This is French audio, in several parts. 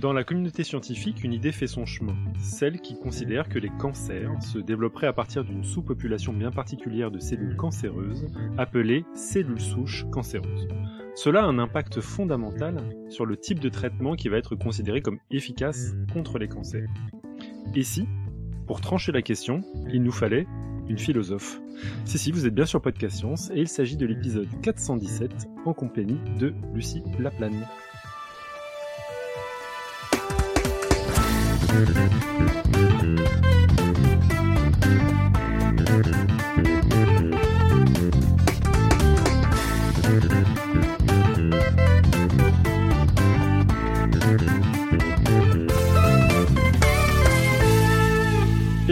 Dans la communauté scientifique, une idée fait son chemin, celle qui considère que les cancers se développeraient à partir d'une sous-population bien particulière de cellules cancéreuses, appelées cellules souches cancéreuses. Cela a un impact fondamental sur le type de traitement qui va être considéré comme efficace contre les cancers. Et si, pour trancher la question, il nous fallait une philosophe Si, si, vous êtes bien sur Podcast Science et il s'agit de l'épisode 417 en compagnie de Lucie Laplane.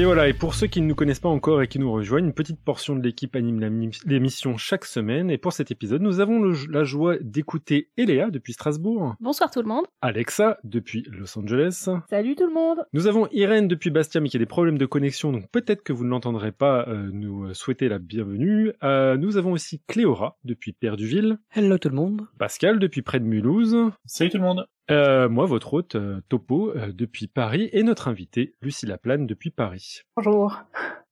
Voilà, et pour ceux qui ne nous connaissent pas encore et qui nous rejoignent, une petite portion de l'équipe anime l'émission chaque semaine. Et pour cet épisode, nous avons la joie d'écouter Eléa depuis Strasbourg. Bonsoir tout le monde. Alexa depuis Los Angeles. Salut tout le monde. Nous avons Irène depuis Bastia, mais qui a des problèmes de connexion, donc peut-être que vous ne l'entendrez pas euh, nous souhaiter la bienvenue. Euh, nous avons aussi Cléora depuis Perduville. Hello tout le monde. Pascal depuis près de Mulhouse. Salut tout le monde. Euh, moi, votre hôte, euh, Topo, euh, depuis Paris, et notre invitée, Lucie Laplane, depuis Paris. Bonjour.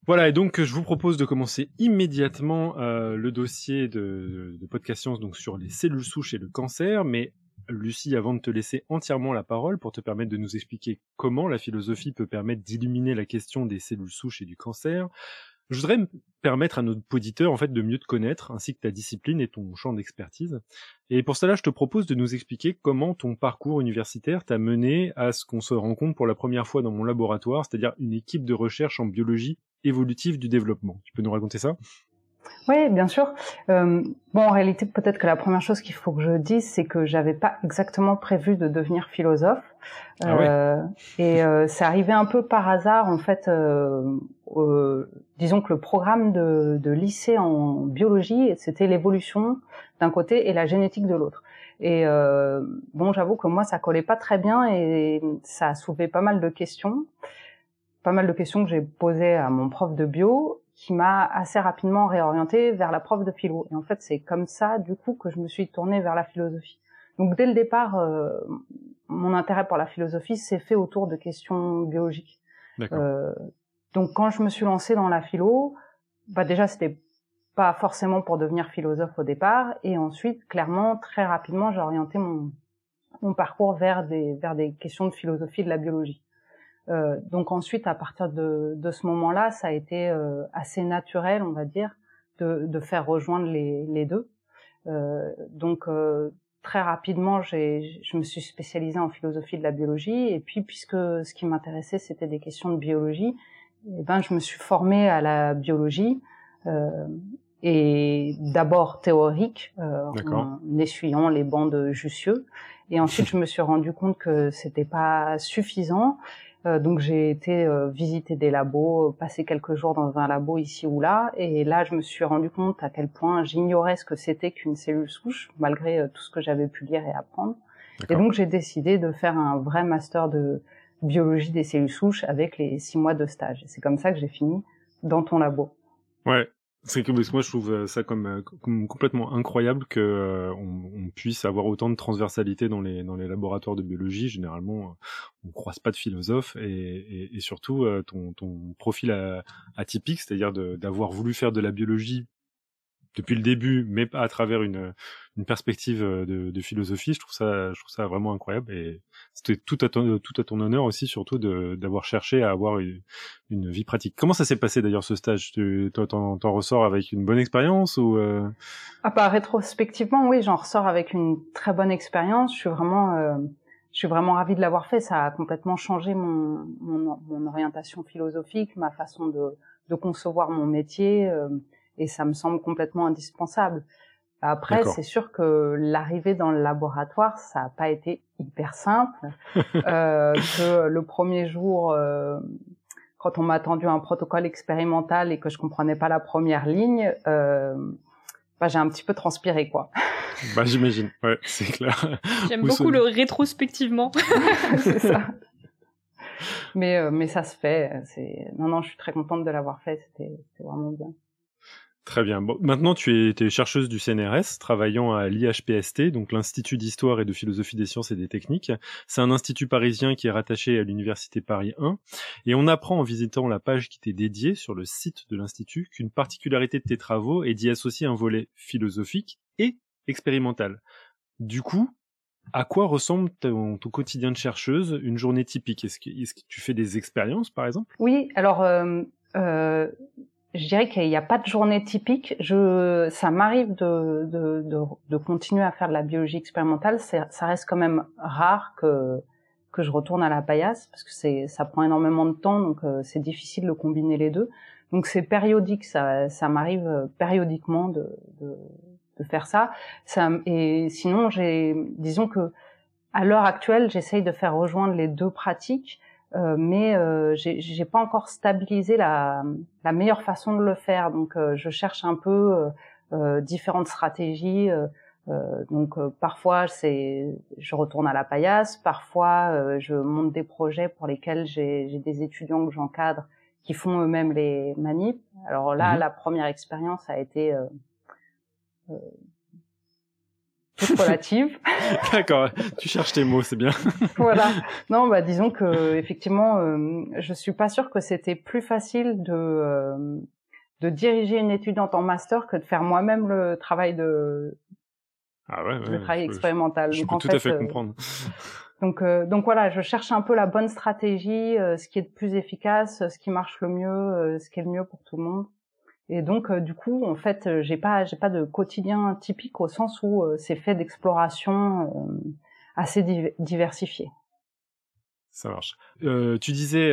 Voilà, et donc je vous propose de commencer immédiatement le dossier de, de Podcast Science donc sur les cellules souches et le cancer, mais Lucie, avant de te laisser entièrement la parole pour te permettre de nous expliquer comment la philosophie peut permettre d'illuminer la question des cellules souches et du cancer, je voudrais me permettre à notre auditeur en fait de mieux te connaître, ainsi que ta discipline et ton champ d'expertise. Et pour cela, je te propose de nous expliquer comment ton parcours universitaire t'a mené à ce qu'on se rencontre pour la première fois dans mon laboratoire, c'est-à-dire une équipe de recherche en biologie évolutive du développement. Tu peux nous raconter ça? Oui, bien sûr. Euh, bon, en réalité, peut-être que la première chose qu'il faut que je dise, c'est que j'avais pas exactement prévu de devenir philosophe. Ah ouais. euh, et euh, c'est arrivé un peu par hasard, en fait. Euh, disons que le programme de, de lycée en biologie, c'était l'évolution d'un côté et la génétique de l'autre. Et euh, bon, j'avoue que moi, ça collait pas très bien et ça a soulevé pas mal de questions, pas mal de questions que j'ai posées à mon prof de bio qui m'a assez rapidement réorienté vers la prof de philo. Et en fait, c'est comme ça, du coup, que je me suis tournée vers la philosophie. Donc, dès le départ, euh, mon intérêt pour la philosophie s'est fait autour de questions biologiques. Euh, donc, quand je me suis lancée dans la philo, bah déjà, c'était pas forcément pour devenir philosophe au départ, et ensuite, clairement, très rapidement, j'ai orienté mon, mon parcours vers des, vers des questions de philosophie de la biologie. Euh, donc ensuite, à partir de, de ce moment-là, ça a été euh, assez naturel, on va dire, de, de faire rejoindre les, les deux. Euh, donc euh, très rapidement, je me suis spécialisée en philosophie de la biologie, et puis puisque ce qui m'intéressait c'était des questions de biologie, eh ben je me suis formée à la biologie. Euh, et d'abord théorique en essuyant les bancs de Jussieu. Et ensuite je me suis rendu compte que c'était pas suffisant. euh, donc j'ai été euh, visiter des labos, passer quelques jours dans un labo ici ou là, et là je me suis rendu compte à quel point j'ignorais ce que c'était qu'une cellule souche, malgré euh, tout ce que j'avais pu lire et apprendre. Et donc j'ai décidé de faire un vrai master de biologie des cellules souches avec les six mois de stage. Et c'est comme ça que j'ai fini dans ton labo. Ouais, c'est que moi je trouve euh, ça comme, euh, comme complètement incroyable que euh, on, on, puisse avoir autant de transversalité dans les dans les laboratoires de biologie. Généralement, on croise pas de philosophe et, et, et surtout ton, ton profil atypique, c'est-à-dire d'avoir voulu faire de la biologie depuis le début, mais à travers une, une perspective de, de, philosophie. Je trouve ça, je trouve ça vraiment incroyable et c'était tout à ton, tout à ton honneur aussi, surtout d'avoir cherché à avoir une, une, vie pratique. Comment ça s'est passé d'ailleurs ce stage? Tu t'en, ressors avec une bonne expérience ou euh... Ah bah rétrospectivement, oui, j'en ressors avec une très bonne expérience. Je suis vraiment, euh, je suis vraiment ravie de l'avoir fait. Ça a complètement changé mon, mon, mon orientation philosophique, ma façon de, de concevoir mon métier. Euh, et ça me semble complètement indispensable. Après, c'est sûr que l'arrivée dans le laboratoire, ça n'a pas été hyper simple. euh, que le premier jour, euh, quand on m'a attendu un protocole expérimental et que je comprenais pas la première ligne, euh, bah, j'ai un petit peu transpiré, quoi. Bah, j'imagine. Ouais, c'est clair. J'aime beaucoup le rétrospectivement. c'est ça. Mais, euh, mais ça se fait. C'est... Non, non, je suis très contente de l'avoir fait. C'était, c'était vraiment bien. Très bien. Bon, maintenant, tu es, chercheuse du CNRS, travaillant à l'IHPST, donc l'Institut d'Histoire et de Philosophie des Sciences et des Techniques. C'est un institut parisien qui est rattaché à l'Université Paris 1. Et on apprend en visitant la page qui t'est dédiée sur le site de l'Institut qu'une particularité de tes travaux est d'y associer un volet philosophique et expérimental. Du coup, à quoi ressemble ton, quotidien de chercheuse, une journée typique? Est-ce que, tu fais des expériences, par exemple? Oui, alors euh, euh, je dirais qu'il n'y a pas de journée typique. Je, ça m'arrive de, de, de, de, continuer à faire de la biologie expérimentale. Ça reste quand même rare que que je retourne à la paillasse parce que ça prend énormément de temps, donc euh, c'est difficile de combiner les deux. Donc c'est périodique, ça, ça m'arrive euh, périodiquement de, de, de, faire ça. Et sinon, disons que à l'heure actuelle, j'essaye de faire rejoindre les deux pratiques. Euh, mais euh, j'ai pas encore stabilisé la, la, meilleure façon de le faire. Donc, euh, je cherche un peu euh, différentes stratégies. donc, parfois, c'est, je retourne à la paillasse. Parfois, je monte des projets pour lesquels j'ai des étudiants que j'encadre qui font eux-mêmes les manips. Alors là, mmh la première expérience a été relative. D'accord, tu cherches tes mots, c'est bien. voilà. Non, bah disons que effectivement, euh, je suis pas sûre que c'était plus facile de euh, de diriger une étudiante en master que de faire moi-même le travail de ah ouais, ouais le travail expérimental. Je, peux tout à fait euh, comprendre. Donc donc voilà, je cherche un peu la bonne stratégie, ce qui est le plus efficace, ce qui marche le mieux, ce qui est le mieux pour tout le monde. Et donc, euh, du coup, en fait, euh, j'ai pas, j'ai pas de quotidien typique au sens où euh, c'est fait d'exploration assez diversifié. Ça marche. Tu disais,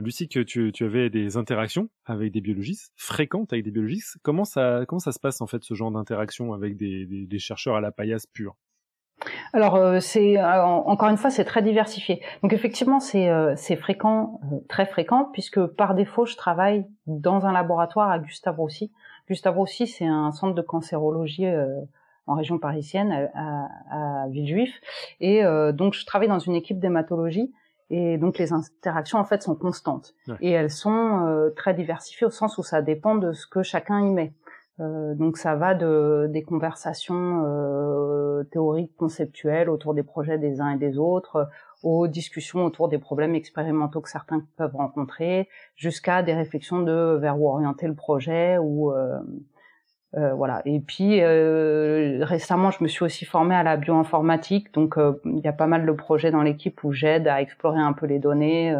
Lucie, que tu, tu, avais des interactions avec des biologistes, fréquentes avec des biologistes. Comment ça, comment ça se passe en fait ce genre d'interaction avec des, des, des, chercheurs à la paillasse pure? Alors euh, c'est euh, encore une fois c'est très diversifié. Donc effectivement c'est euh, c'est fréquent, très fréquent puisque par défaut je travaille dans un laboratoire à Gustave Roussy. Gustave Roussy c'est un centre de cancérologie en région parisienne à, à, Villejuif et donc je travaille dans une équipe d'hématologie et donc les interactions en fait sont constantes et elles sont très diversifiées au sens où ça dépend de ce que chacun y met. Euh, donc ça va de des conversations euh, théoriques conceptuelles autour des projets des uns et des autres, aux discussions autour des problèmes expérimentaux que certains peuvent rencontrer, jusqu'à des réflexions de vers où orienter le projet ou euh, euh voilà. Et puis récemment, je me suis aussi formée à la bioinformatique, donc il y a pas mal de projets dans l'équipe où j'aide à explorer un peu les données.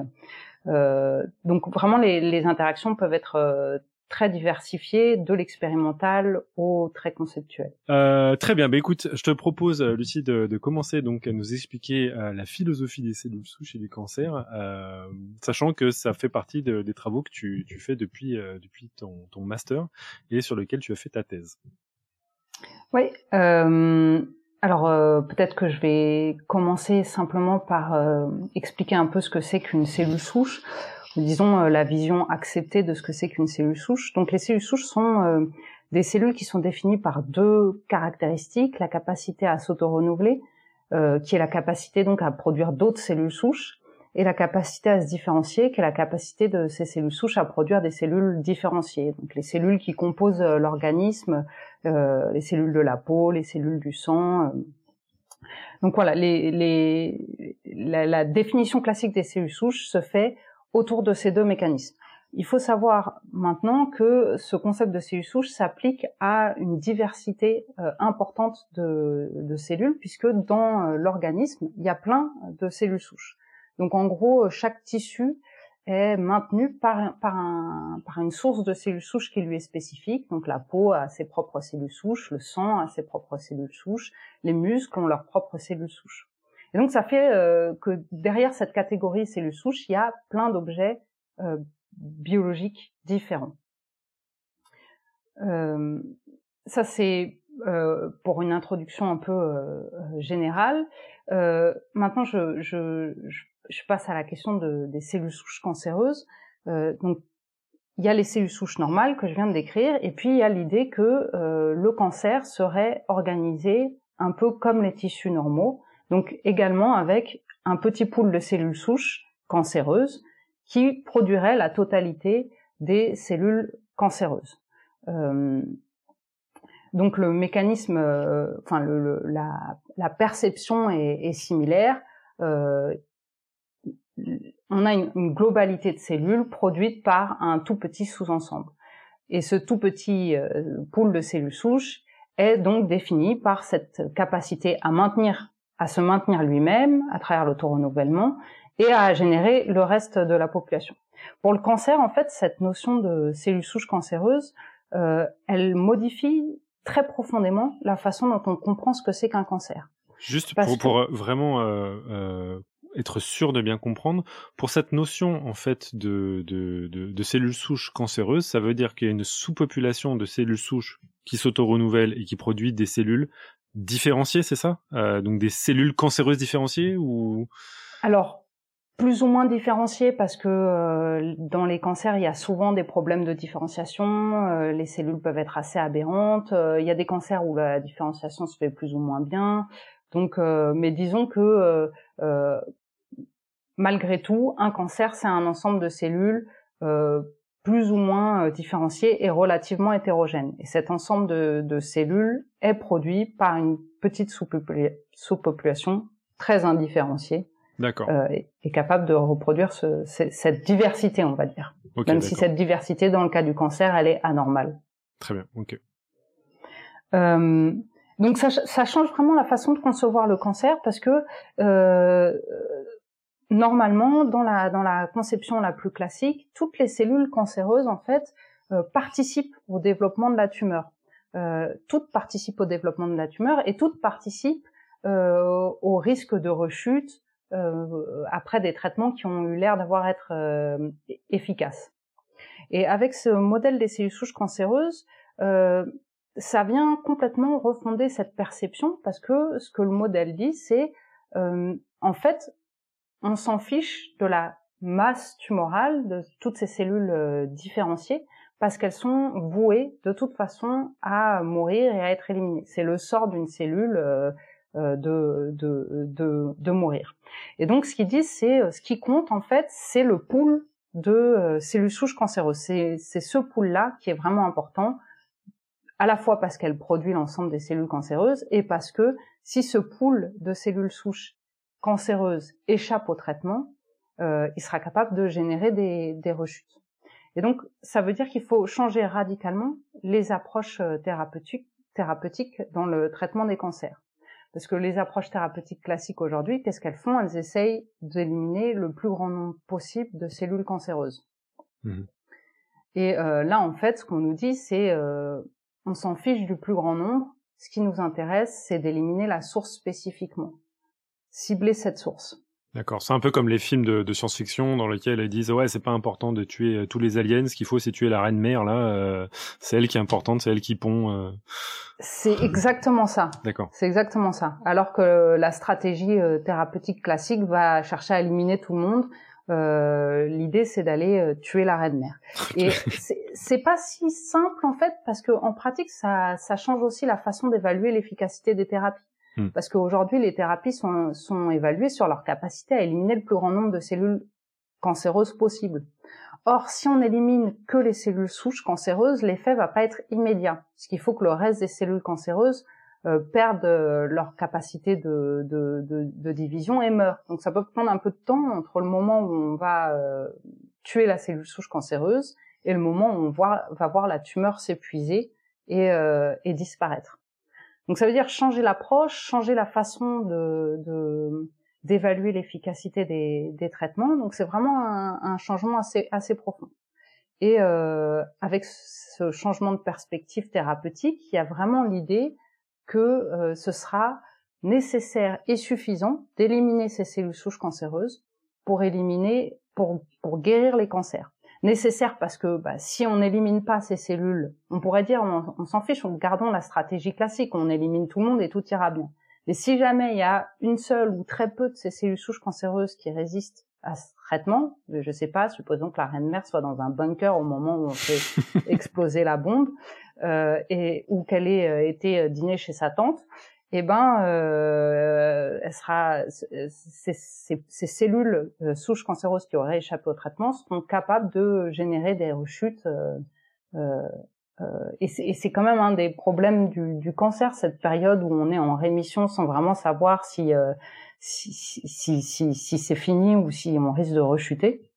donc vraiment, les, les interactions peuvent être très diversifié, de l'expérimental au très conceptuel. Euh, très bien. Bah, écoute, je te propose, euh, Lucie, de, de commencer donc à nous expliquer euh, la philosophie des cellules souches et du cancer, euh, sachant que ça fait partie de, des travaux que tu, tu fais depuis, euh, depuis ton, ton, master et sur lequel tu as fait ta thèse. Oui. alors peut-être que je vais commencer simplement par expliquer un peu ce que c'est qu'une cellule souche disons euh, la vision acceptée de ce que c'est qu'une cellule souche. Donc les cellules souches sont euh, des cellules qui sont définies par deux caractéristiques la capacité à s'auto-renouveler, euh, qui est la capacité donc à produire d'autres cellules souches, et la capacité à se différencier, qui est la capacité de ces cellules souches à produire des cellules différenciées. Donc les cellules qui composent l'organisme, les cellules de la peau, les cellules du sang. Donc voilà, les, les, la, la, définition classique des cellules souches se fait autour de ces deux mécanismes. Il faut savoir maintenant que ce concept de cellules souches s'applique à une diversité euh, importante de, cellules, puisque dans euh, l'organisme, il y a plein de cellules souches. Donc en gros, chaque tissu est maintenu par une source de cellules souches qui lui est spécifique. Donc la peau a ses propres cellules souches, le sang a ses propres cellules souches, les muscles ont leurs propres cellules souches. Et donc ça fait euh, que derrière cette catégorie cellules souches, il y a plein d'objets euh, biologiques différents. Euh, ça c'est euh, pour une introduction un peu euh, générale. maintenant, je, je, je, passe à la question de, des cellules souches cancéreuses. donc il y a les cellules souches normales que je viens de décrire, et puis il y a l'idée que le cancer serait organisé un peu comme les tissus normaux, donc également avec un petit pool de cellules souches cancéreuses qui produirait la totalité des cellules cancéreuses. donc le mécanisme, enfin le, la, la, perception est, est similaire. on a une, une, globalité de cellules produite par un tout petit sous-ensemble. Et ce tout petit pool de cellules souches est donc défini par cette capacité à maintenir, à se maintenir lui-même à travers l'autorenouvellement et à générer le reste de la population. Pour le cancer, en fait, cette notion de cellules souches cancéreuses, euh, elle modifie très profondément la façon dont on comprend ce que c'est qu'un cancer. Juste pour, pour, euh, vraiment euh, euh, être sûr de bien comprendre, pour cette notion en fait de, de, de, de cellules souches cancéreuses, ça veut dire qu'il y a une sous-population de cellules souches qui s'auto-renouvellent et qui produit des cellules différenciées, c'est ça? Euh, Donc des cellules cancéreuses différenciées ou? Alors plus ou moins différenciées parce que euh, dans les cancers il y a souvent des problèmes de différenciation, euh, les cellules peuvent être assez aberrantes, il y a des cancers où la différenciation se fait plus ou moins bien. Donc, mais disons que malgré tout, un cancer c'est un ensemble de cellules plus ou moins euh, différenciés et relativement hétérogènes. Et cet ensemble de, de cellules est produit par une petite sous-population très indifférenciée. D'accord. Euh, et, capable de reproduire ce, cette diversité, on va dire. Même si cette diversité, dans le cas du cancer, elle est anormale. Très bien, ok. Euh, donc ça, ça, change vraiment la façon de concevoir le cancer parce que euh, normalement, dans la, dans la conception la plus classique, toutes les cellules cancéreuses, en fait, euh, participent au développement de la tumeur. Euh, toutes participent au développement de la tumeur et toutes participent euh, au risque de rechute euh, après des traitements qui ont eu l'air d'avoir être euh, efficaces. Et avec ce modèle des cellules souches cancéreuses, ça vient complètement refonder cette perception parce que ce que le modèle dit, c'est en fait, on s'en fiche de la masse tumorale de toutes ces cellules euh, différenciées parce qu'elles sont vouées de toute façon à mourir et à être éliminées. C'est le sort d'une cellule euh, euh, de, de, de, mourir. Et donc ce qu'ils disent, c'est ce qui compte en fait, c'est le pool de cellules souches cancéreuses. C'est, c'est ce pool-là qui est vraiment important, à la fois parce qu'elle produit l'ensemble des cellules cancéreuses et parce que si ce pool de cellules souches cancéreuse échappe au traitement, euh, il sera capable de générer des, des, rechutes. Et donc, ça veut dire qu'il faut changer radicalement les approches euh, thérapeutiques, thérapeutiques dans le traitement des cancers. Parce que les approches thérapeutiques classiques aujourd'hui, qu'est-ce qu'elles font? Elles essayent d'éliminer le plus grand nombre possible de cellules cancéreuses. Mmh. Et euh, là, en fait, ce qu'on nous dit, c'est euh, on s'en fiche du plus grand nombre. Ce qui nous intéresse, c'est d'éliminer la source spécifiquement cibler cette source. D'accord, c'est un peu comme les films de, de science-fiction dans lesquels ils disent ouais c'est pas important de tuer euh, tous les aliens, ce qu'il faut c'est tuer la reine mère là, euh, c'est elle qui est importante, c'est elle qui pond. Euh. C'est exactement ça. D'accord. C'est exactement ça. Alors que la stratégie thérapeutique classique va chercher à éliminer tout le monde, l'idée c'est d'aller tuer la reine mère. Et c'est pas si simple en fait parce que en pratique ça, ça change aussi la façon d'évaluer l'efficacité des thérapies. Hmm. Parce qu'aujourd'hui, les thérapies sont, sont évaluées sur leur capacité à éliminer le plus grand nombre de cellules cancéreuses possibles. Or, si on élimine que les cellules souches cancéreuses, l'effet va pas être immédiat, Ce qu'il faut que le reste des cellules cancéreuses euh, perdent euh, leur capacité de, de, de, de, division et meurent. Donc ça peut prendre un peu de temps entre le moment où on va euh, tuer la cellule souche cancéreuse et le moment où on va voir la tumeur s'épuiser et, et disparaître. Donc ça veut dire changer l'approche, changer la façon de, d'évaluer l'efficacité des, des, traitements. Donc c'est vraiment un, changement assez, assez profond. Et euh, avec ce changement de perspective thérapeutique, il y a vraiment l'idée que euh, ce sera nécessaire et suffisant d'éliminer ces cellules souches cancéreuses pour éliminer, pour, pour guérir les cancers nécessaire parce que bah, si on n'élimine pas ces cellules, on pourrait dire on, s'en fiche, on gardons la stratégie classique, on élimine tout le monde et tout ira bien. Mais si jamais il y a une seule ou très peu de ces cellules souches cancéreuses qui résistent à ce traitement, je sais pas, supposons que la reine mère soit dans un bunker au moment où on fait exploser la bombe, euh, et ou qu'elle ait euh, été euh, dîner chez sa tante, eh ben, euh, elle sera, ces, cellules euh, souches cancéreuses qui auraient échappé au traitement seront capables de générer des rechutes euh, euh et c'est quand même un des problèmes du, cancer, cette période où on est en rémission sans vraiment savoir si si, si, si, si c'est fini ou si on risque de rechuter.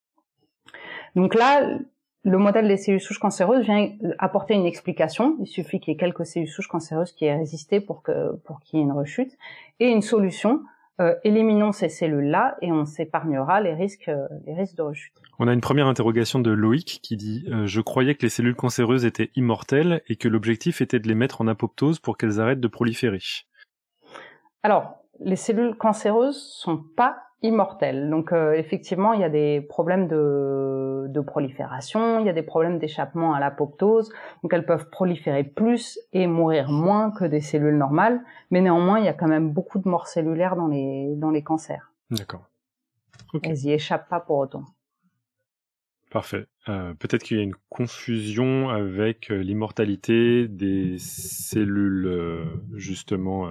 Donc là, le modèle des cellules souches cancéreuses vient apporter une explication. Il suffit qu'il y ait quelques cellules souches cancéreuses qui aient résisté pour que pour qu'il y ait une rechute et une solution. Euh, éliminons ces cellules-là et on s'épargnera les risques euh, les risques de rechute. On a une première interrogation de Loïc qui dit euh, Je croyais que les cellules cancéreuses étaient immortelles et que l'objectif était de les mettre en apoptose pour qu'elles arrêtent de proliférer. Alors, les cellules cancéreuses sont pas immortelles. Donc euh, effectivement, il y a des problèmes de, de prolifération, il y a des problèmes d'échappement à l'apoptose. Donc elles peuvent proliférer plus et mourir moins que des cellules normales, mais néanmoins, il y a quand même beaucoup de morts cellulaires dans les dans les cancers. D'accord. Elles y échappent pas pour autant. Parfait. Euh, peut-être qu'il y a une confusion avec euh, l'immortalité des cellules euh, justement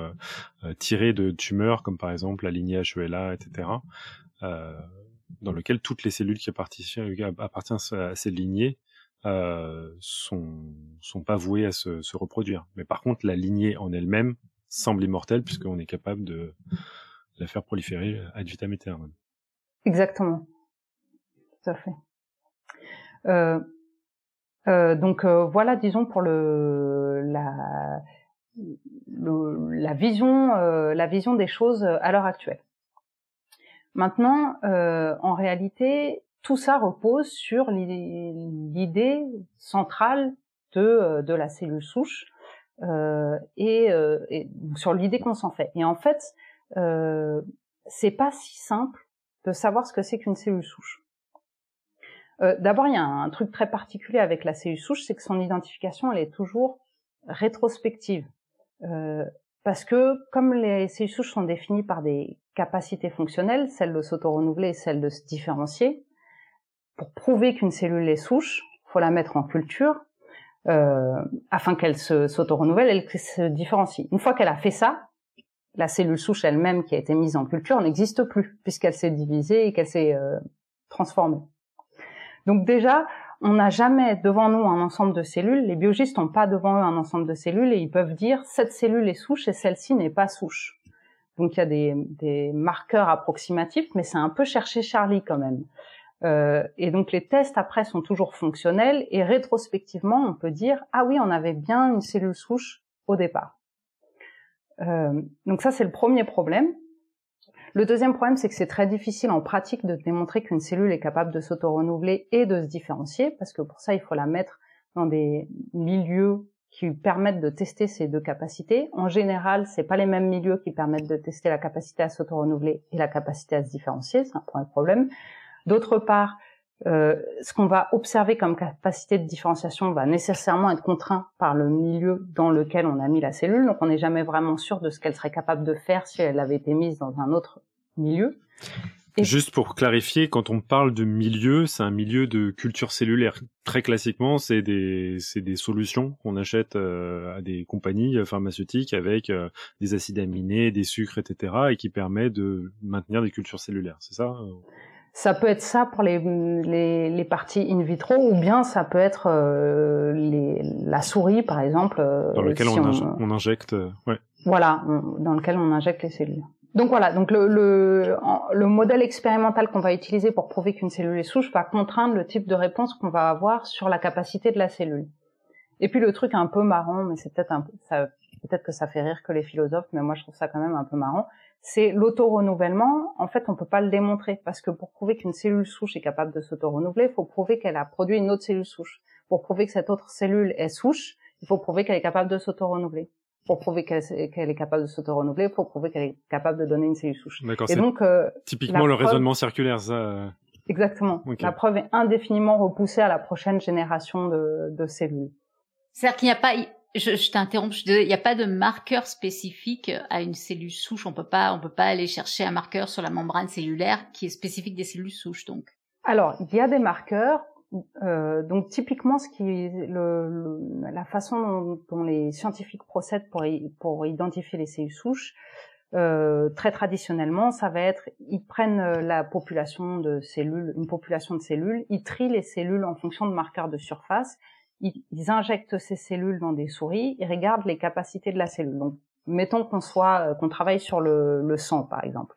tirées de tumeurs, comme par exemple la lignée HELA, etc., dans lequel toutes les cellules qui appartiennent, à ces lignées sont sont pas vouées à se, se, reproduire. Mais par contre, la lignée en elle-même semble immortelle puisqu'on est capable de la faire proliférer ad vitam aeternam. Exactement. Tout à fait. Euh, euh, donc euh, voilà, disons pour le la la vision la vision des choses à l'heure actuelle. Maintenant, en réalité, tout ça repose sur l'idée centrale de, de la cellule souche euh, et, et, sur l'idée qu'on s'en fait. Et en fait, euh, c'est pas si simple de savoir ce que c'est qu'une cellule souche. Euh, d'abord, il y a un, truc très particulier avec la cellule souche, c'est que son identification, elle est toujours rétrospective. Euh, parce que comme les cellules souches sont définies par des capacités fonctionnelles, celle de s'auto-renouveler et celle de se différencier, pour prouver qu'une cellule est souche, faut la mettre en culture euh, afin qu'elle s'auto-renouvelle et qu'elle se différencie. Une fois qu'elle a fait ça, la cellule souche elle-même qui a été mise en culture n'existe plus puisqu'elle s'est divisée et qu'elle s'est transformée. Donc déjà, on n'a jamais devant nous un ensemble de cellules. Les biologistes n'ont pas devant eux un ensemble de cellules et ils peuvent dire cette cellule est souche et celle-ci n'est pas souche. Donc il y a des, marqueurs approximatifs, mais c'est un peu chercher Charlie quand même. Euh, et donc les tests après sont toujours fonctionnels et rétrospectivement on peut dire ah oui on avait bien une cellule souche au départ. Euh, donc ça c'est le premier problème. Le deuxième problème, c'est que c'est très difficile en pratique de démontrer qu'une cellule est capable de s'auto-renouveler et de se différencier, parce que pour ça, il faut la mettre dans des milieux qui permettent de tester ces deux capacités. En général, c'est pas les mêmes milieux qui permettent de tester la capacité à s'auto-renouveler et la capacité à se différencier, c'est un premier problème. D'autre part, euh, ce qu'on va observer comme capacité de différenciation va nécessairement être contraint par le milieu dans lequel on a mis la cellule. Donc on n'est jamais vraiment sûr de ce qu'elle serait capable de faire si elle avait été mise dans un autre milieu. Juste pour clarifier, quand on parle de milieu, c'est un milieu de culture cellulaire. Très classiquement, c'est des, des solutions qu'on achète euh, à des compagnies pharmaceutiques avec euh, des acides aminés, des sucres, etc., et qui permet de maintenir des cultures cellulaires. C'est ça ça peut être ça pour les, les, les, parties in vitro ou bien ça peut être euh, les, la souris par exemple. Euh, dans lequel on, on, injecte, euh, ouais. Voilà, dans lequel on injecte les cellules. Donc voilà, donc le, le, le modèle expérimental qu'on va utiliser pour prouver qu'une cellule est souche va contraindre le type de réponse qu'on va avoir sur la capacité de la cellule. Et puis le truc un peu marrant, mais c'est peut-être un peu, ça, peut-être que ça fait rire que les philosophes, mais moi je trouve ça quand même un peu marrant, c'est l'auto-renouvellement. En fait, on peut pas le démontrer parce que pour prouver qu'une cellule souche est capable de s'auto-renouveler, il faut prouver qu'elle a produit une autre cellule souche. Pour prouver que cette autre cellule est souche, il faut prouver qu'elle est capable de s'auto-renouveler. Pour prouver qu'elle est capable de s'auto-renouveler, il faut prouver qu'elle est capable de donner une cellule souche. Et donc, euh, typiquement le raisonnement circulaire, ça. Euh. Exactement. La preuve est indéfiniment repoussée à la prochaine génération de, de cellules. C'est-à-dire qu'il n'y a pas je, je t'interromps. Il n'y a pas de marqueur spécifique à une cellule souche. On peut pas, on peut pas aller chercher un marqueur sur la membrane cellulaire qui est spécifique des cellules souches. Donc. Alors, il y a des marqueurs. Euh, donc typiquement, ce qui, le, la façon dont, les scientifiques procèdent pour, pour identifier les cellules souches, euh, très traditionnellement, ça va être, ils prennent euh, la population de cellules, une population de cellules, ils trient les cellules en fonction de marqueurs de surface ils, injectent ces cellules dans des souris, ils regardent les capacités de la cellule. Donc, mettons qu'on soit, euh, qu'on travaille sur le, le, sang, par exemple.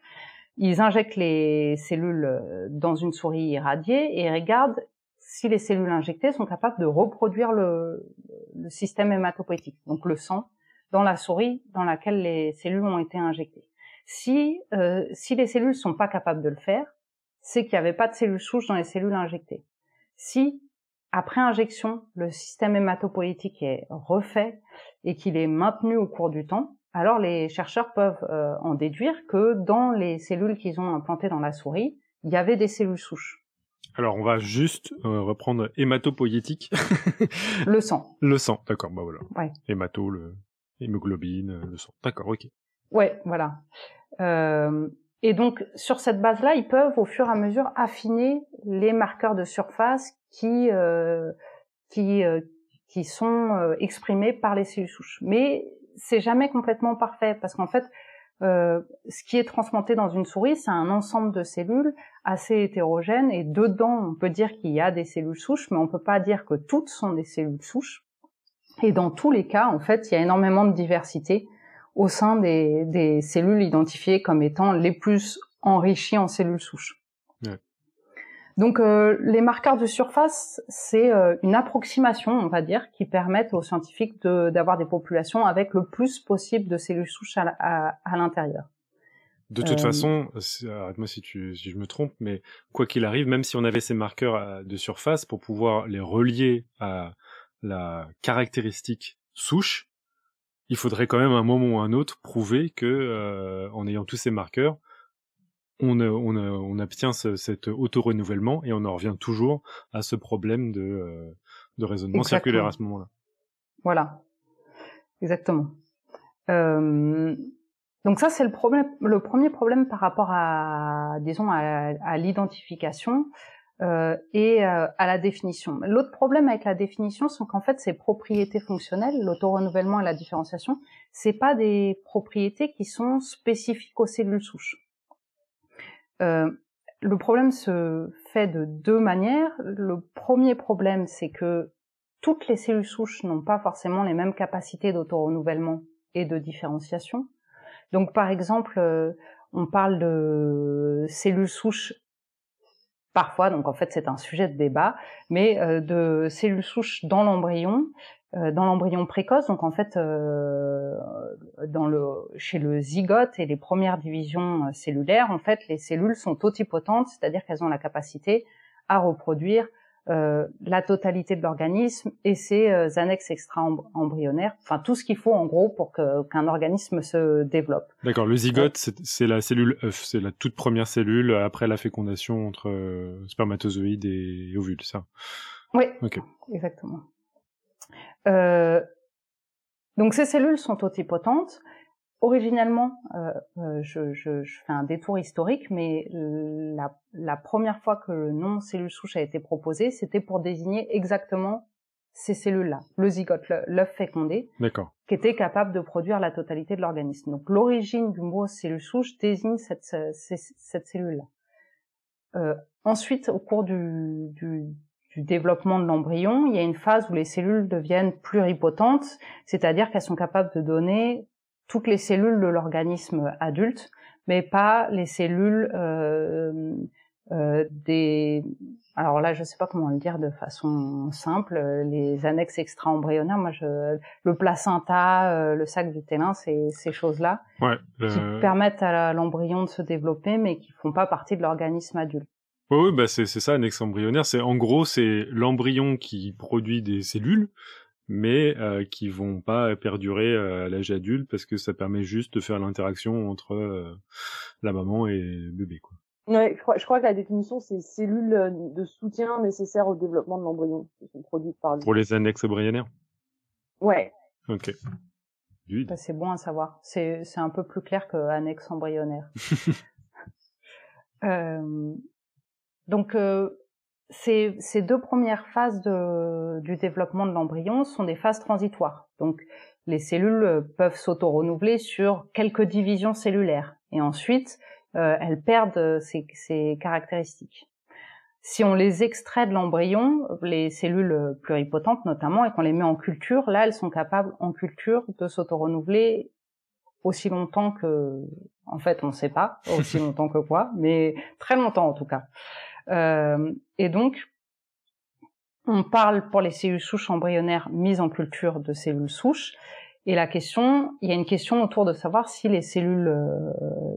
Ils injectent les cellules euh, dans une souris irradiée et regardent si les cellules injectées sont capables de reproduire le, le système hématopoïétique, donc le sang, dans la souris dans laquelle les cellules ont été injectées. Si, euh, si les cellules sont pas capables de le faire, c'est qu'il n'y avait pas de cellules souches dans les cellules injectées. Si après injection, le système hématopoïétique est refait et qu'il est maintenu au cours du temps, alors les chercheurs peuvent euh, en déduire que dans les cellules qu'ils ont implantées dans la souris, il y avait des cellules souches. Alors on va juste euh, reprendre hématopoïétique. le sang. Le sang, d'accord, bah voilà. Ouais. Hémato, le hémoglobine, euh, le sang. D'accord, ok. Ouais, voilà. Euh, et donc sur cette base-là, ils peuvent au fur et à mesure affiner les marqueurs de surface qui euh, qui euh, qui sont euh, exprimés par les cellules souches. Mais c'est jamais complètement parfait parce qu'en fait, euh, ce qui est transplanté dans une souris, c'est un ensemble de cellules assez hétérogènes et dedans, on peut dire qu'il y a des cellules souches, mais on peut pas dire que toutes sont des cellules souches. Et dans tous les cas, en fait, il y a énormément de diversité au sein des, des cellules identifiées comme étant les plus enrichies en cellules souches. Donc euh, les marqueurs de surface, c'est euh, une approximation, on va dire, qui permettent aux scientifiques d'avoir des populations avec le plus possible de cellules souches à, à, l'intérieur. De toute euh... façon, arrête-moi si, si je me trompe, mais quoi qu'il arrive, même si on avait ces marqueurs euh, de surface pour pouvoir les relier à la caractéristique souche, il faudrait quand même un moment ou un autre prouver que, euh, en ayant tous ces marqueurs, on, on, on obtient ce, cet auto-renouvellement et on en revient toujours à ce problème de, euh, de raisonnement circulaire à ce moment-là. Voilà, exactement. Euh, donc ça, c'est le problème, le premier problème par rapport à, disons, à, à l'identification euh, et euh, à la définition. L'autre problème avec la définition, c'est qu'en fait, ces propriétés fonctionnelles, l'autorenouvellement et la différenciation, c'est pas des propriétés qui sont spécifiques aux cellules souches. Euh, le problème se fait de deux manières. Le premier problème, c'est que toutes les cellules souches n'ont pas forcément les mêmes capacités d'autorenouvellement et de différenciation. Donc, par exemple, euh, on parle de cellules souches parfois, donc en fait c'est un sujet de débat, mais euh, de cellules souches dans l'embryon, dans l'embryon précoce, donc en fait euh, dans le, chez le zygote et les premières divisions cellulaires, en fait les cellules sont totipotentes, c'est-à-dire qu'elles ont la capacité à reproduire euh, la totalité de l'organisme et ses euh, annexes extra-embryonnaires, enfin tout ce qu'il faut en gros pour qu'un organisme se développe. D'accord, le zygote c'est la cellule œuf, c'est la toute première cellule après la fécondation entre euh, spermatozoïdes et ovules, ça? Oui, okay. exactement. Donc ces cellules sont totipotentes, originellement, euh, euh, je, je, je, fais un détour historique, mais la, la, première fois que le nom cellule souche a été proposé, c'était pour désigner exactement ces cellules-là, le zygote, l'œuf fécondé, qui était capable de produire la totalité de l'organisme. Donc l'origine du mot cellule souche désigne cette, cette, cette cellule-là. Euh, ensuite, au cours du, du, du développement de l'embryon, il y a une phase où les cellules deviennent pluripotentes, c'est-à-dire qu'elles sont capables de donner toutes les cellules de l'organisme adulte, mais pas les cellules euh, euh, des. Alors là, je sais pas comment le dire de façon simple. Les annexes extra-embryonnaires, moi, je, le placenta, euh, le sac vitellin, c'est ces choses-là ouais, qui permettent à l'embryon de se développer, mais qui font pas partie de l'organisme adulte. Oui, bah c'est ça, annexe embryonnaire. C'est en gros, c'est l'embryon qui produit des cellules mais euh, qui vont pas perdurer euh, à l'âge adulte parce que ça permet juste de faire l'interaction entre euh, la maman et le bébé quoi. Ouais, je crois, je crois que la définition c'est cellules euh, de soutien nécessaires au développement de l'embryon qui sont produites par Pour les annexes embryonnaires? Ouais. Ok. Bah, c'est bon à savoir. C'est c'est un peu plus clair que annexe embryonnaire. euh, donc ces, ces, deux premières phases de, du développement de l'embryon sont des phases transitoires. Donc, les cellules peuvent s'auto-renouveler sur quelques divisions cellulaires et ensuite euh, elles perdent ces, ces, caractéristiques. Si on les extrait de l'embryon, les cellules pluripotentes notamment, et qu'on les met en culture, là, elles sont capables en culture de s'auto-renouveler aussi longtemps que, en fait, on ne sait pas aussi longtemps que quoi, mais très longtemps en tout cas. Euh, et donc, on parle pour les cellules souches embryonnaires mises en culture de cellules souches. Et la question, il y a une question autour de savoir si les cellules euh,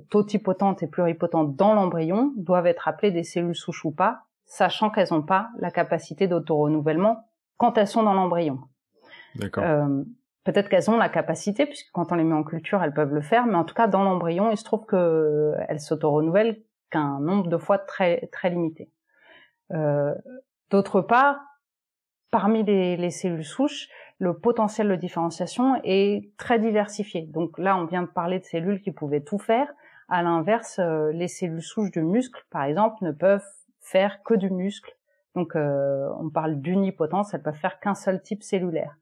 totipotentes et pluripotentes dans l'embryon doivent être appelées des cellules souches ou pas, sachant qu'elles n'ont pas la capacité d'autorenouvellement quand elles sont dans l'embryon. D'accord. Euh, peut-être qu'elles ont la capacité, puisque quand on les met en culture, elles peuvent le faire, mais en tout cas, dans l'embryon, il se trouve qu'elles s'autorenouvellent qu'un nombre de fois très, limité. Euh, D'autre part, parmi les, les, cellules souches, le potentiel de différenciation est très diversifié. Donc là, on vient de parler de cellules qui pouvaient tout faire. À l'inverse, euh, les cellules souches de muscle, par exemple, ne peuvent faire que du muscle. Donc euh, on parle d'unipotence, elles peuvent faire qu'un seul type cellulaire.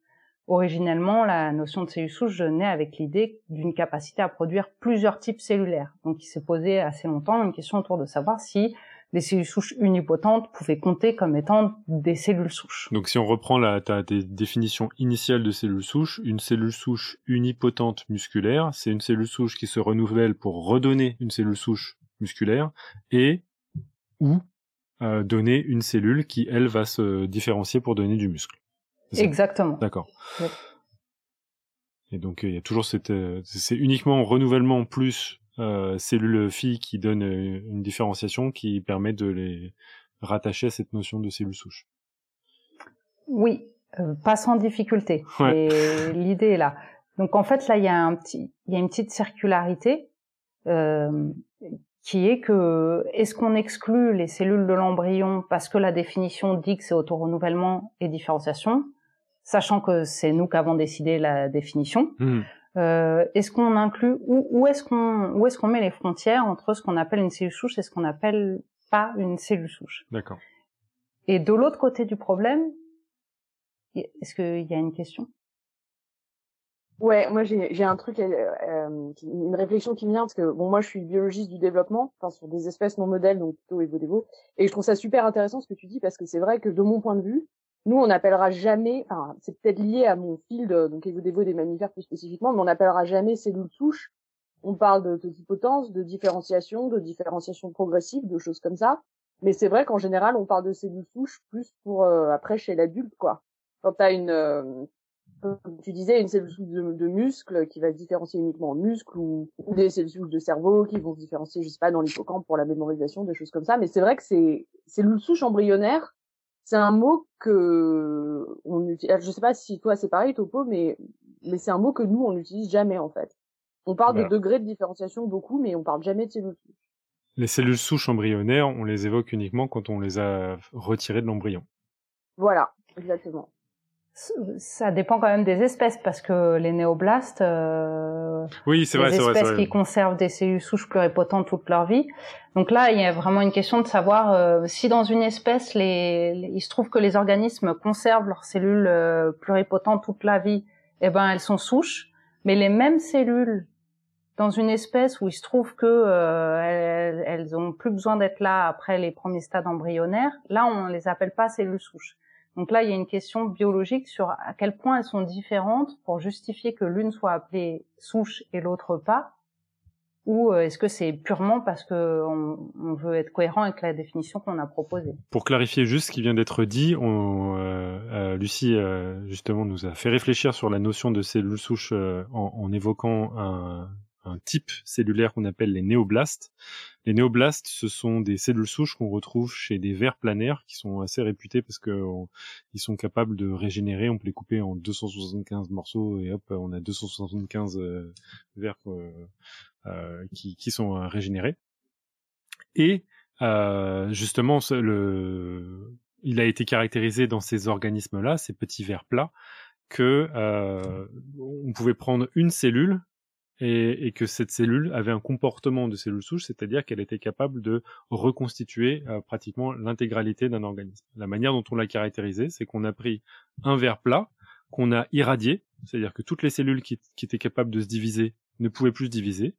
Originellement, la notion de cellule souche naît avec l'idée d'une capacité à produire plusieurs types cellulaires. Donc il s'est posé assez longtemps une question autour de savoir si les cellules souches unipotentes pouvaient compter comme étant des cellules souches. Donc si on reprend la définition initiale de cellules souches, une cellule souche unipotente musculaire, c'est une cellule souche qui se renouvelle pour redonner une cellule souche musculaire et ou euh, donner une cellule qui, elle, va se différencier pour donner du muscle. Exactement. D'accord. Et donc il y a toujours cette, euh, c'est uniquement renouvellement plus euh, cellule fille qui donne euh, une différenciation qui permet de les rattacher à cette notion de cellule souche. Oui, pas sans difficulté. l'idée est là. Donc en fait là il y a un petit, il y a une petite circularité euh, qui est que est-ce qu'on exclut les cellules de l'embryon parce que la définition dit que c'est autorenouvellement et différenciation, sachant que c'est nous qui avons décidé la définition. Mmh. Euh, est-ce qu'on inclut où, où est-ce qu'on où est-ce qu'on met les frontières entre ce qu'on appelle une cellule souche et ce qu'on appelle pas une cellule souche? D'accord. Et de l'autre côté du problème, est-ce qu'il y a une question? Ouais, moi j'ai un truc, euh, euh, une réflexion qui me vient parce que bon moi je suis biologiste du développement, enfin sur des espèces non modèles donc plutôt évo et je trouve ça super intéressant ce que tu dis parce que c'est vrai que de mon point de vue, nous on n'appellera jamais, enfin c'est peut-être lié à mon field donc évo des mammifères plus spécifiquement, mais on n'appellera jamais cellules souches. On parle de totipotence, de différenciation, de différenciation progressive, de choses comme ça. Mais c'est vrai qu'en général on parle de cellules souches plus pour euh, après chez l'adulte quoi. Quand t'as une tu disais, une cellule souche de, muscle qui va se différencier uniquement en muscle ou, des cellules souches de cerveau qui vont se différencier, je sais pas, dans l'hippocampe pour la mémorisation, des choses comme ça. Mais c'est vrai que c'est cellules souches embryonnaires, c'est un mot que on utilise. Je sais pas si toi c'est pareil, Topo, mais mais c'est un mot que nous on n'utilise jamais en fait. On parle de degrés de différenciation beaucoup, mais on parle jamais de cellules souches. Les cellules souches embryonnaires, on les évoque uniquement quand on les a retirées de l'embryon. Voilà, exactement ça dépend quand même des espèces parce que les néoblastes, euh, oui, c'est vrai, c'est vrai, espèces qui conservent des cellules souches pluripotentes toute leur vie. Donc là, il y a vraiment une question de savoir euh, si dans une espèce, les, il se trouve que les organismes conservent leurs cellules euh, pluripotentes toute la vie, eh ben elles sont souches, mais les mêmes cellules dans une espèce où il se trouve que euh, elles, elles ont plus besoin d'être là après les premiers stades embryonnaires, là on les appelle pas cellules souches. Donc là, il y a une question biologique sur à quel point elles sont différentes pour justifier que l'une soit appelée souche et l'autre pas, ou euh, est-ce que c'est purement parce que on, veut être cohérent avec la définition qu'on a proposée? Pour clarifier juste ce qui vient d'être dit, euh, euh, Lucie justement nous a fait réfléchir sur la notion de cellule souche en, évoquant un, un type cellulaire qu'on appelle les néoblastes. Les néoblastes, ce sont des cellules souches qu'on retrouve chez des vers planaires qui sont assez réputés parce que ils sont capables de régénérer. On peut les couper en 275 morceaux et hop, on a 275 euh, vers euh, euh, qui, qui, sont régénérés. Et justement, le, il a été caractérisé dans ces organismes-là, ces petits vers plats, que on pouvait prendre une cellule et, et, que cette cellule avait un comportement de cellule souche, c'est-à-dire qu'elle était capable de reconstituer euh, pratiquement l'intégralité d'un organisme. La manière dont on l'a caractérisé, c'est qu'on a pris un verre plat, qu'on a irradié, c'est-à-dire que toutes les cellules qui, qui, étaient capables de se diviser ne pouvaient plus se diviser,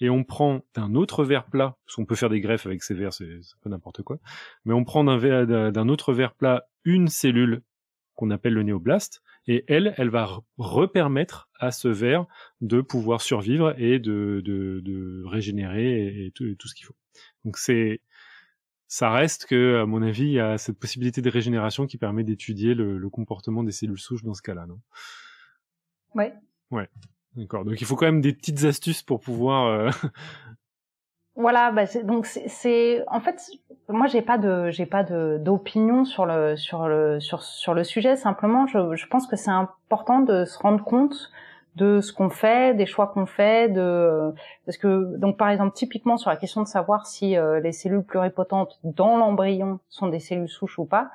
et on prend d'un autre verre plat, parce qu'on peut faire des greffes avec ces verres, c'est un peu n'importe quoi, mais on prend d'un autre verre plat une cellule qu'on appelle le néoblaste, et elle, elle va repermettre à ce verre de pouvoir survivre et de, de, de régénérer et, tout, ce qu'il faut. Donc c'est ça reste que, à mon avis, il y a cette possibilité de régénération qui permet d'étudier le, le, comportement des cellules souches dans ce cas-là, non? Ouais. Ouais. D'accord. Donc il faut quand même des petites astuces pour pouvoir. Euh... Voilà. Bah donc c'est en fait moi j'ai pas de j'ai pas de d'opinion sur le sur le sur sur le sujet. Simplement, je, je pense que c'est important de se rendre compte de ce qu'on fait, des choix qu'on fait, de parce que donc par exemple typiquement sur la question de savoir si euh, les cellules pluripotentes dans l'embryon sont des cellules souches ou pas,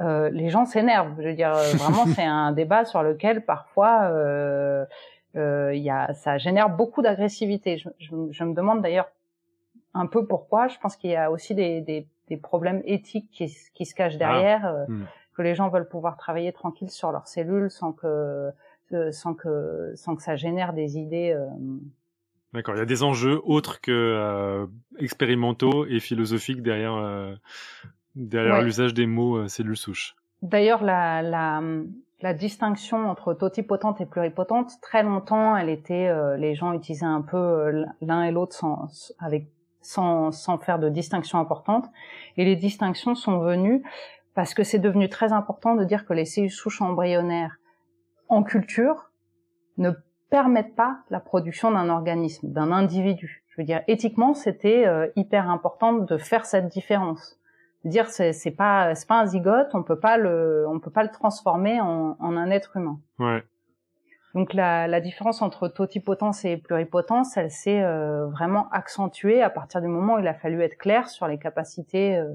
euh, les gens s'énervent. Je veux dire euh, vraiment c'est un débat sur lequel parfois euh, euh, y a, ça génère beaucoup d'agressivité. Je, je, je, me demande d'ailleurs un peu pourquoi. Je pense qu'il y a aussi des, des, des problèmes éthiques qui, qui, se cachent derrière, ah. hmm. que les gens veulent pouvoir travailler tranquille sur leurs cellules sans que sans que sans que ça génère des idées. Euh... D'accord, il y a des enjeux autres que euh, expérimentaux et philosophiques derrière euh, derrière l'usage des mots euh, cellules souches. D'ailleurs, la, la, la distinction entre totipotente et pluripotente, très longtemps, elle était, euh, les gens utilisaient un peu l'un et l'autre sans, avec, sans, sans faire de distinction importante. Et les distinctions sont venues parce que c'est devenu très important de dire que les cellules souches embryonnaires en culture ne permettent pas la production d'un organisme, d'un individu. Je veux dire, éthiquement, c'était euh, hyper important de faire cette différence. Dire c'est c'est pas c'est pas un zygote, on peut pas le on peut pas le transformer en, en un être humain. Ouais. Donc la, la différence entre totipotence et pluripotence, elle s'est euh, vraiment accentuée à partir du moment où il a fallu être clair sur les capacités euh,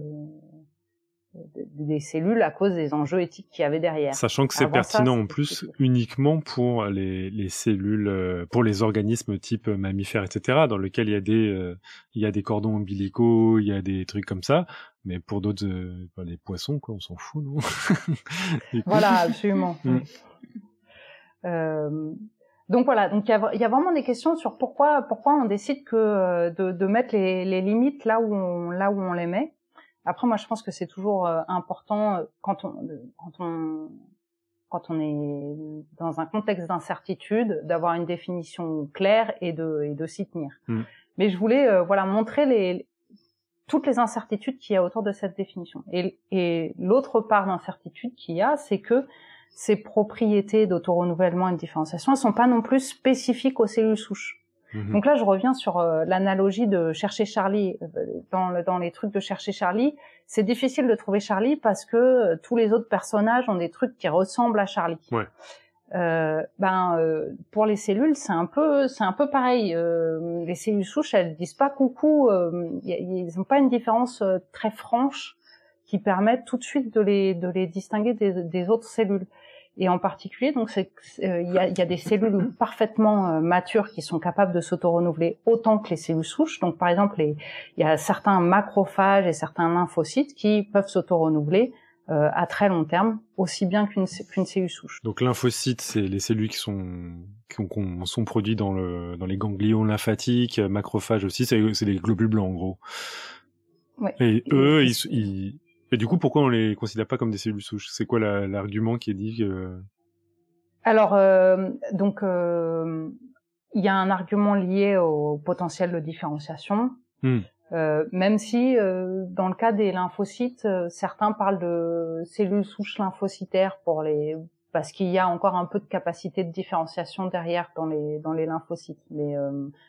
des cellules à cause des enjeux éthiques qu'il y avait derrière. Sachant que c'est pertinent en plus uniquement pour les, les, cellules, euh, pour les organismes type mammifères, etc., dans lequel il y a des, euh, il y a des cordons ombilicaux, il y a des trucs comme ça. Mais pour d'autres, euh, bah, les poissons, quoi, on s'en fout, non? Voilà, absolument. Euh, donc voilà, donc il y a, y a, vraiment des questions sur pourquoi, pourquoi on décide que de, de mettre les, les, limites là où on, là où on les met. Après, moi, je pense que c'est toujours euh, important euh, quand on, quand on, quand on est dans un contexte d'incertitude, d'avoir une définition claire et de, et de s'y tenir. Mm. Mais je voulais, euh, voilà, montrer les, toutes les incertitudes qu'il y a autour de cette définition. Et, et l'autre part d'incertitude qu'il y a, c'est que ces propriétés d'autorenouvellement et de différenciation ne sont pas non plus spécifiques aux cellules souches. Mhm. Donc là, je reviens sur euh, l'analogie de chercher Charlie. Euh, dans, dans les trucs de chercher Charlie, c'est difficile de trouver Charlie parce que euh, tous les autres personnages ont des trucs qui ressemblent à Charlie. Ouais. Euh, ben pour les cellules c'est un peu c'est un peu pareil les cellules souches elles disent pas coucou ils n'ont pas une différence très franche qui permette tout de suite de les de les distinguer des, des autres cellules et en particulier, donc euh, il y, a, y, a, des cellules parfaitement euh, matures qui sont capables de s'auto-renouveler autant que les cellules souches. Donc par exemple, il y a certains macrophages et certains lymphocytes qui peuvent s'auto-renouveler euh, à très long terme, aussi bien qu'une cellule souche. Donc lymphocytes, c'est les cellules qui sont qui, sont produits dans le dans les ganglions lymphatiques, macrophages aussi, c'est les globules blancs en gros. Ouais. Et eux, ils, ils, et du coup, pourquoi on les considère pas comme des cellules souches? C'est quoi l'argument qui est dit Alors, euh, donc, euh, il y a un argument lié au potentiel de différenciation. Hmm. Euh, même si, euh, dans le cas des lymphocytes, certains parlent de cellules souches lymphocytaires pour les parce qu'il y a encore un peu de capacité de différenciation derrière dans les dans les lymphocytes. Mais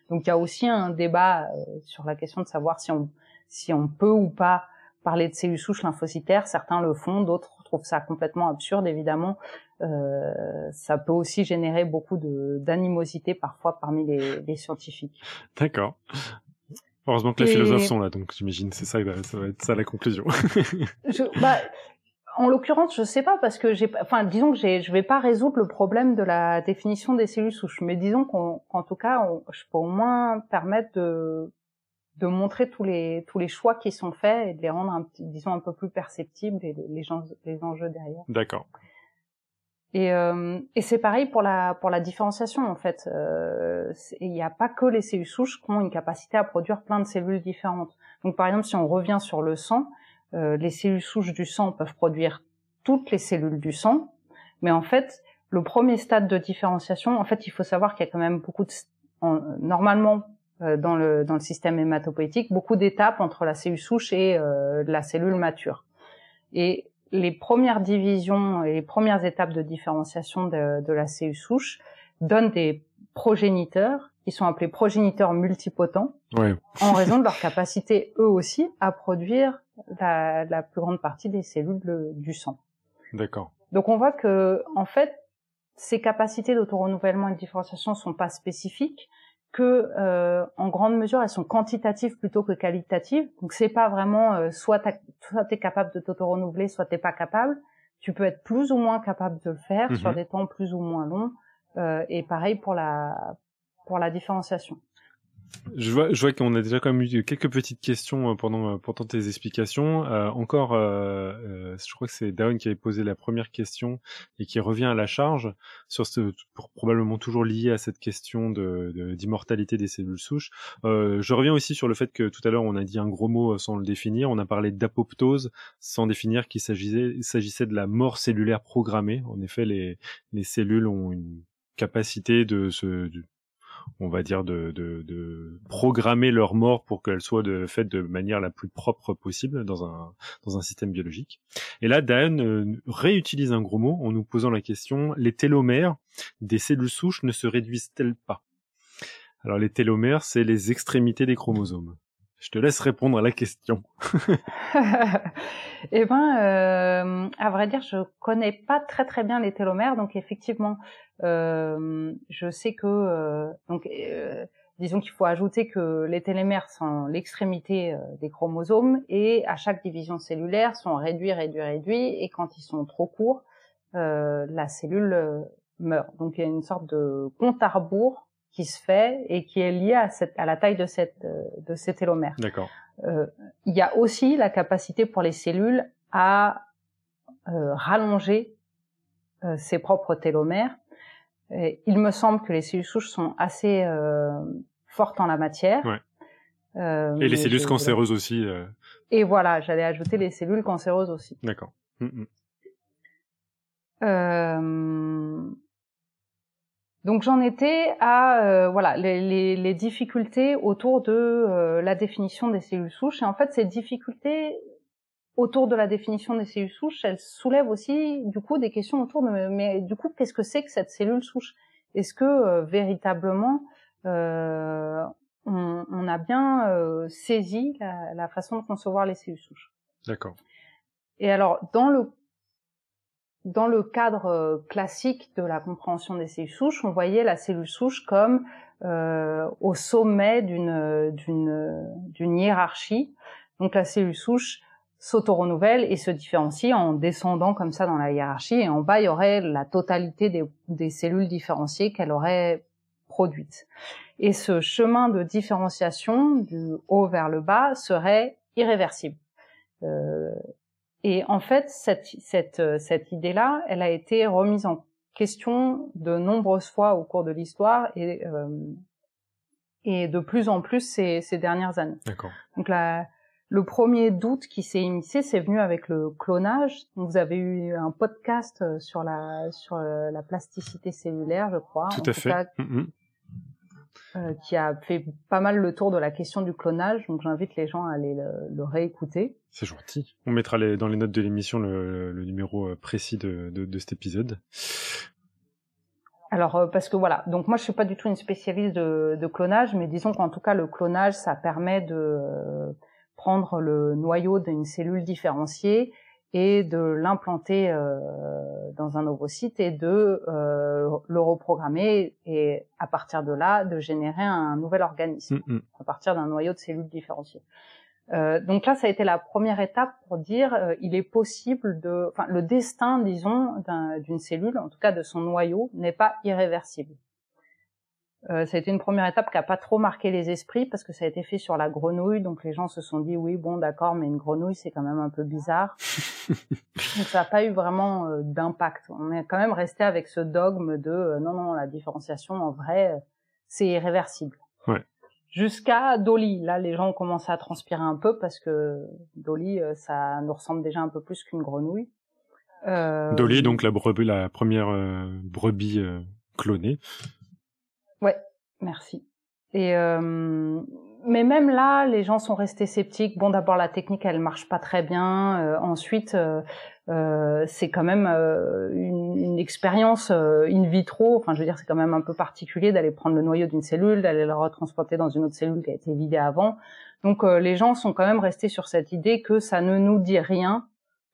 donc il y a aussi un débat sur la question de savoir si on si on peut ou pas parler de cellules souches lymphocytaires, certains le font, d'autres trouvent ça complètement absurde, évidemment. Euh, ça peut aussi générer beaucoup d'animosité parfois parmi les, les scientifiques. D'accord. Heureusement que les philosophes sont là, donc j'imagine c'est ça, ça va être ça la conclusion. je, bah, en l'occurrence, je sais pas parce que j'ai, enfin, disons que je vais pas résoudre le problème de la définition des cellules souches, mais disons qu'en tout cas, je peux au moins permettre de de montrer tous les tous les choix qui sont faits et de les rendre un disons un peu plus perceptibles et les, les, les enjeux derrière. D'accord. Et, euh, et c'est pareil pour la pour la différenciation en fait. Euh, il n'y a pas que les cellules souches qui ont une capacité à produire plein de cellules différentes. Donc par exemple, si on revient sur le sang, euh, les cellules souches du sang peuvent produire toutes les cellules du sang, mais en fait, le premier stade de différenciation, en fait, il faut savoir qu'il y a quand même beaucoup de normalement euh, dans le dans le système hématopoïétique beaucoup d'étapes entre la cellule souche et euh, la cellule mature. Et les premières divisions et les premières étapes de différenciation de, de la cellule souche donnent des progéniteurs qui sont appelés progéniteurs multipotents en raison de leur capacité eux aussi à produire la, la plus grande partie des cellules du sang. D'accord. Donc on voit que en fait ces capacités d'autorenouvellement et de différenciation sont pas spécifiques, que euh, en grande mesure elles sont quantitatives plutôt que qualitatives. Donc c'est pas vraiment euh, soit tu es capable de t'auto-renouveler, soit t'es pas capable. Tu peux être plus ou moins capable de le faire sur mhm. des temps plus ou moins longs. Euh, et pareil pour la pour la différenciation. Je vois, je vois qu'on a déjà quand même eu quelques petites questions euh, pendant, euh, pendant tes explications. Euh, encore, euh, je crois que c'est Dawn qui avait posé la première question et qui revient à la charge sur ce, probablement toujours lié à cette question de, d'immortalité des cellules souches. je reviens aussi sur le fait que tout à l'heure on a dit un gros mot sans le définir. On a parlé d'apoptose sans définir qu'il s'agissait, s'agissait de la mort cellulaire programmée. En effet, les, les cellules ont une capacité de se on va dire, de, de, programmer leur mort pour qu'elle soit de, faite de manière la plus propre possible dans un, dans un système biologique. Et là, Dan euh, réutilise un gros mot en nous posant la question, les télomères des cellules souches ne se réduisent-elles pas? Alors les télomères, c'est les extrémités des chromosomes. Je te laisse répondre à la question. eh ben, euh, à vrai dire, je connais pas très très bien les télomères, donc effectivement, je sais que euh, donc euh, disons qu'il faut ajouter que les télomères sont l'extrémité euh, des chromosomes et à chaque division cellulaire sont réduits, réduits, réduits et quand ils sont trop courts, la cellule meurt. Donc il y a une sorte de compte à rebours qui se fait et qui est lié à, cette, à la taille de, cette, de ces télomères. D'accord. Euh, il y a aussi la capacité pour les cellules à euh, rallonger euh, ses propres télomères. Et il me semble que les cellules souches sont assez euh, fortes en la matière. Ouais. Euh, et les cellules cancéreuses aussi. Euh. Et voilà, j'allais ajouter les cellules cancéreuses aussi. D'accord. Mm, mm. Donc j'en étais à euh, voilà les, les, difficultés autour de euh, la définition des cellules souches et en fait ces difficultés autour de la définition des cellules souches, elles soulèvent aussi du coup des questions autour de mais du coup qu'est-ce que c'est que cette cellule souche? Est-ce que euh, véritablement on, on, a bien saisi la, la, façon de concevoir les cellules souches? D'accord. Et alors dans le dans le cadre euh, classique de la compréhension des cellules souches, on voyait la cellule souche comme euh, au sommet d'une d'une d'une hiérarchie. Donc la cellule souche s'auto-renouvelle et se différencie en descendant comme ça dans la hiérarchie. Et en bas, il y aurait la totalité des, des cellules différenciées qu'elle aurait produites. Et ce chemin de différenciation du haut vers le bas serait irréversible. Euh, et en fait, cette, cette, cette idée-là, elle a été remise en question de nombreuses fois au cours de l'histoire et, euh, et de plus en plus ces, ces dernières années. D'accord. Donc la, le premier doute qui s'est initié, c'est venu avec le clonage. vous avez eu un podcast euh, sur la sur euh, la plasticité cellulaire, je crois. Tout à fait. Mm-hmm. Euh, qui a fait pas mal le tour de la question du clonage. Donc j'invite les gens à aller le, réécouter. C'est gentil. On mettra les, dans les notes de l'émission le, le, numéro précis de, de, de cet épisode. Alors parce que voilà, donc moi je suis pas du tout une spécialiste de, de clonage, mais disons qu'en tout cas le clonage ça permet de prendre le noyau d'une cellule différenciée et de l'implanter euh, dans un ovocyte et de euh, le reprogrammer et à partir de là de générer un nouvel organisme mm, mm. à partir d'un noyau de cellules différenciées. Euh, donc là, ça a été la première étape pour dire euh, il est possible de, enfin le destin, disons, d'une cellule, en tout cas de son noyau, n'est pas irréversible. Euh, ça a été une première étape qui a pas trop marqué les esprits parce que ça a été fait sur la grenouille, donc les gens se sont dit oui bon d'accord mais une grenouille c'est quand même un peu bizarre. donc ça n'a pas eu vraiment euh, d'impact. On est quand même resté avec ce dogme de euh, non non la différenciation en vrai c'est irréversible. Ouais. Jusqu'à Dolly, là les gens ont commencé à transpirer un peu parce que Dolly ça nous ressemble déjà un peu plus qu'une grenouille. Dolly donc la brebis la première brebis clonée. Merci. Et euh, mais même là, les gens sont restés sceptiques. Bon, d'abord la technique, elle marche pas très bien. Euh, ensuite, euh, euh c'est quand même euh, une, une, expérience in vitro. Enfin, je veux dire, c'est quand même un peu particulier d'aller prendre le noyau d'une cellule, d'aller le retransporter dans une autre cellule qui a été vidée avant. Donc, les gens sont quand même restés sur cette idée que ça ne nous dit rien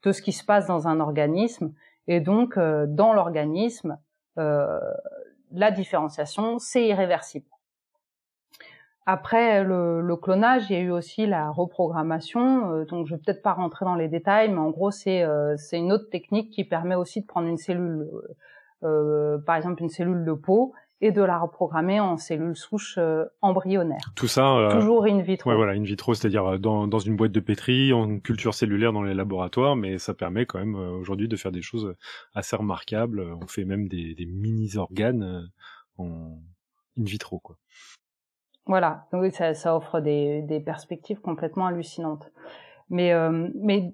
de ce qui se passe dans un organisme. Et donc, dans l'organisme, la différenciation, c'est irréversible. Après le, clonage, il y a eu aussi la reprogrammation. Euh, donc, je vais peut-être pas rentrer dans les détails, mais en gros, c'est euh, une autre technique qui permet aussi de prendre une cellule, euh, par exemple une cellule de peau, et de la reprogrammer en cellules souches euh, embryonnaires. Tout ça euh, toujours in vitro. Ouais, voilà, in vitro, c'est-à-dire euh, dans, dans une boîte de pétri, en culture cellulaire dans les laboratoires, mais ça permet quand même aujourd'hui de faire des choses assez remarquables. On fait même des, des mini organes en in vitro, quoi. Voilà, donc ça, ça offre des, des perspectives complètement hallucinantes. Mais, euh, mais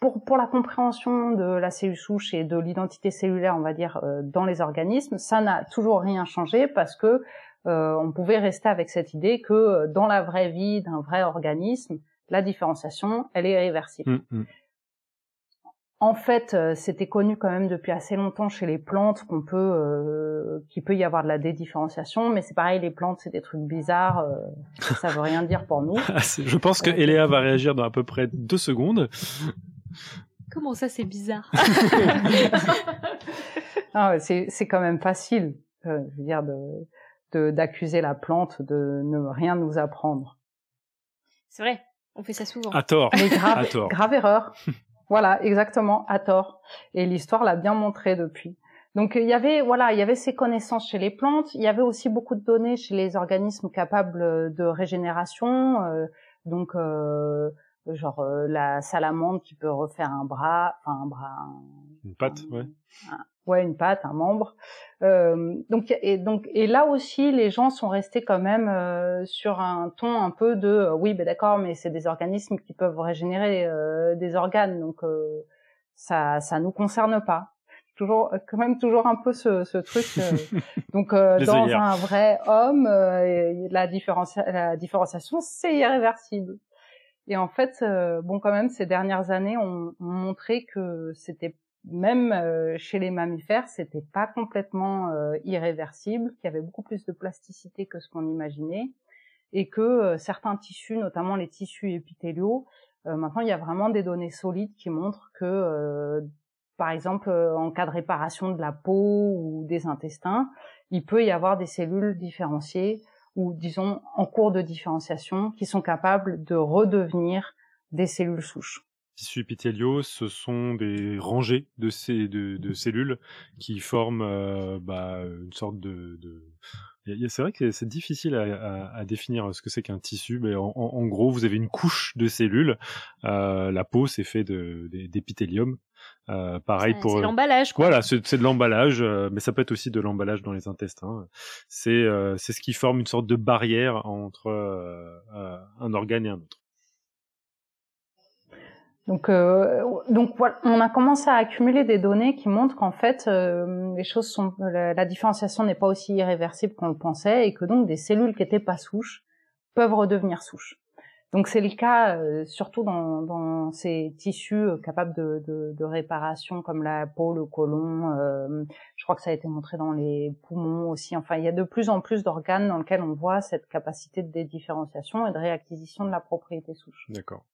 pour, la compréhension de la cellule souche et de l'identité cellulaire, on va dire, euh, dans les organismes, ça n'a toujours rien changé parce que euh, on pouvait rester avec cette idée que euh, dans la vraie vie d'un vrai organisme, la différenciation, elle est irréversible. Mmh, mmh. En fait, euh, c'était connu quand même depuis assez longtemps chez les plantes qu'on peut, euh, qu'il peut y avoir de la dédifférenciation, mais c'est pareil, les plantes, c'est des trucs bizarres, euh, ça veut rien dire pour nous. Ah, je pense que Eléa va réagir dans à peu près deux secondes. Comment ça, c'est bizarre? Ah, C'est quand même facile, euh, je veux dire, de d'accuser la plante de ne rien nous apprendre. C'est vrai, on fait ça souvent. À tort. Mais grave, à tort. grave erreur. Voilà, exactement, à tort. Et l'histoire l'a bien montré depuis. Donc il y avait voilà, il y avait ces connaissances chez les plantes, il y avait aussi beaucoup de données chez les organismes capables de régénération, euh, donc euh, genre euh, la salamandre qui peut refaire un bras, enfin un bras, une patte, ouais ouais, une patte, un membre. Euh, donc et donc et là aussi, les gens sont restés quand même euh, sur un ton un peu de euh, oui, ben d'accord, mais c'est des organismes qui peuvent régénérer euh, des organes, donc euh, ça ça nous concerne pas. Toujours quand même toujours un peu ce, ce truc. donc dans un vrai homme, la, la différenciation c'est irréversible. Et en fait, bon, quand même, ces dernières années ont, ont montré que c'était même euh, chez les mammifères, c'était pas complètement euh, irréversible, qu'il y avait beaucoup plus de plasticité que ce qu'on imaginait, et que euh, certains tissus, notamment les tissus épithéliaux, maintenant il y a vraiment des données solides qui montrent que, par exemple, en cas de réparation de la peau ou des intestins, il peut y avoir des cellules différenciées ou disons en cours de différenciation qui sont capables de redevenir des cellules souches tissus épithéliaux, ce sont des rangées de, ces, de, de cellules qui forment euh, bah, une sorte de... de... C'est vrai que c'est difficile à, à, à, définir ce que c'est qu'un tissu, mais en, en, gros, vous avez une couche de cellules. Euh, la peau, c'est fait d'épithélium. Euh, pareil pour. C'est l'emballage. Voilà, c'est de l'emballage, euh, mais ça peut être aussi de l'emballage dans les intestins. C'est euh, c'est ce qui forme une sorte de barrière entre un organe et un autre. Donc, euh, donc voilà, on a commencé à accumuler des données qui montrent qu'en fait, euh, les choses sont, la, différenciation n'est pas aussi irréversible qu'on le pensait, et que donc des cellules qui n'étaient pas souches peuvent redevenir souches. Donc c'est le cas euh, surtout dans, dans, ces tissus euh, capables de, de, de, réparation comme la peau, le côlon. Euh, je crois que ça a été montré dans les poumons aussi. Enfin, il y a de plus en plus d'organes dans lesquels on voit cette capacité de dédifférenciation et de réacquisition de la propriété souche. D'accord.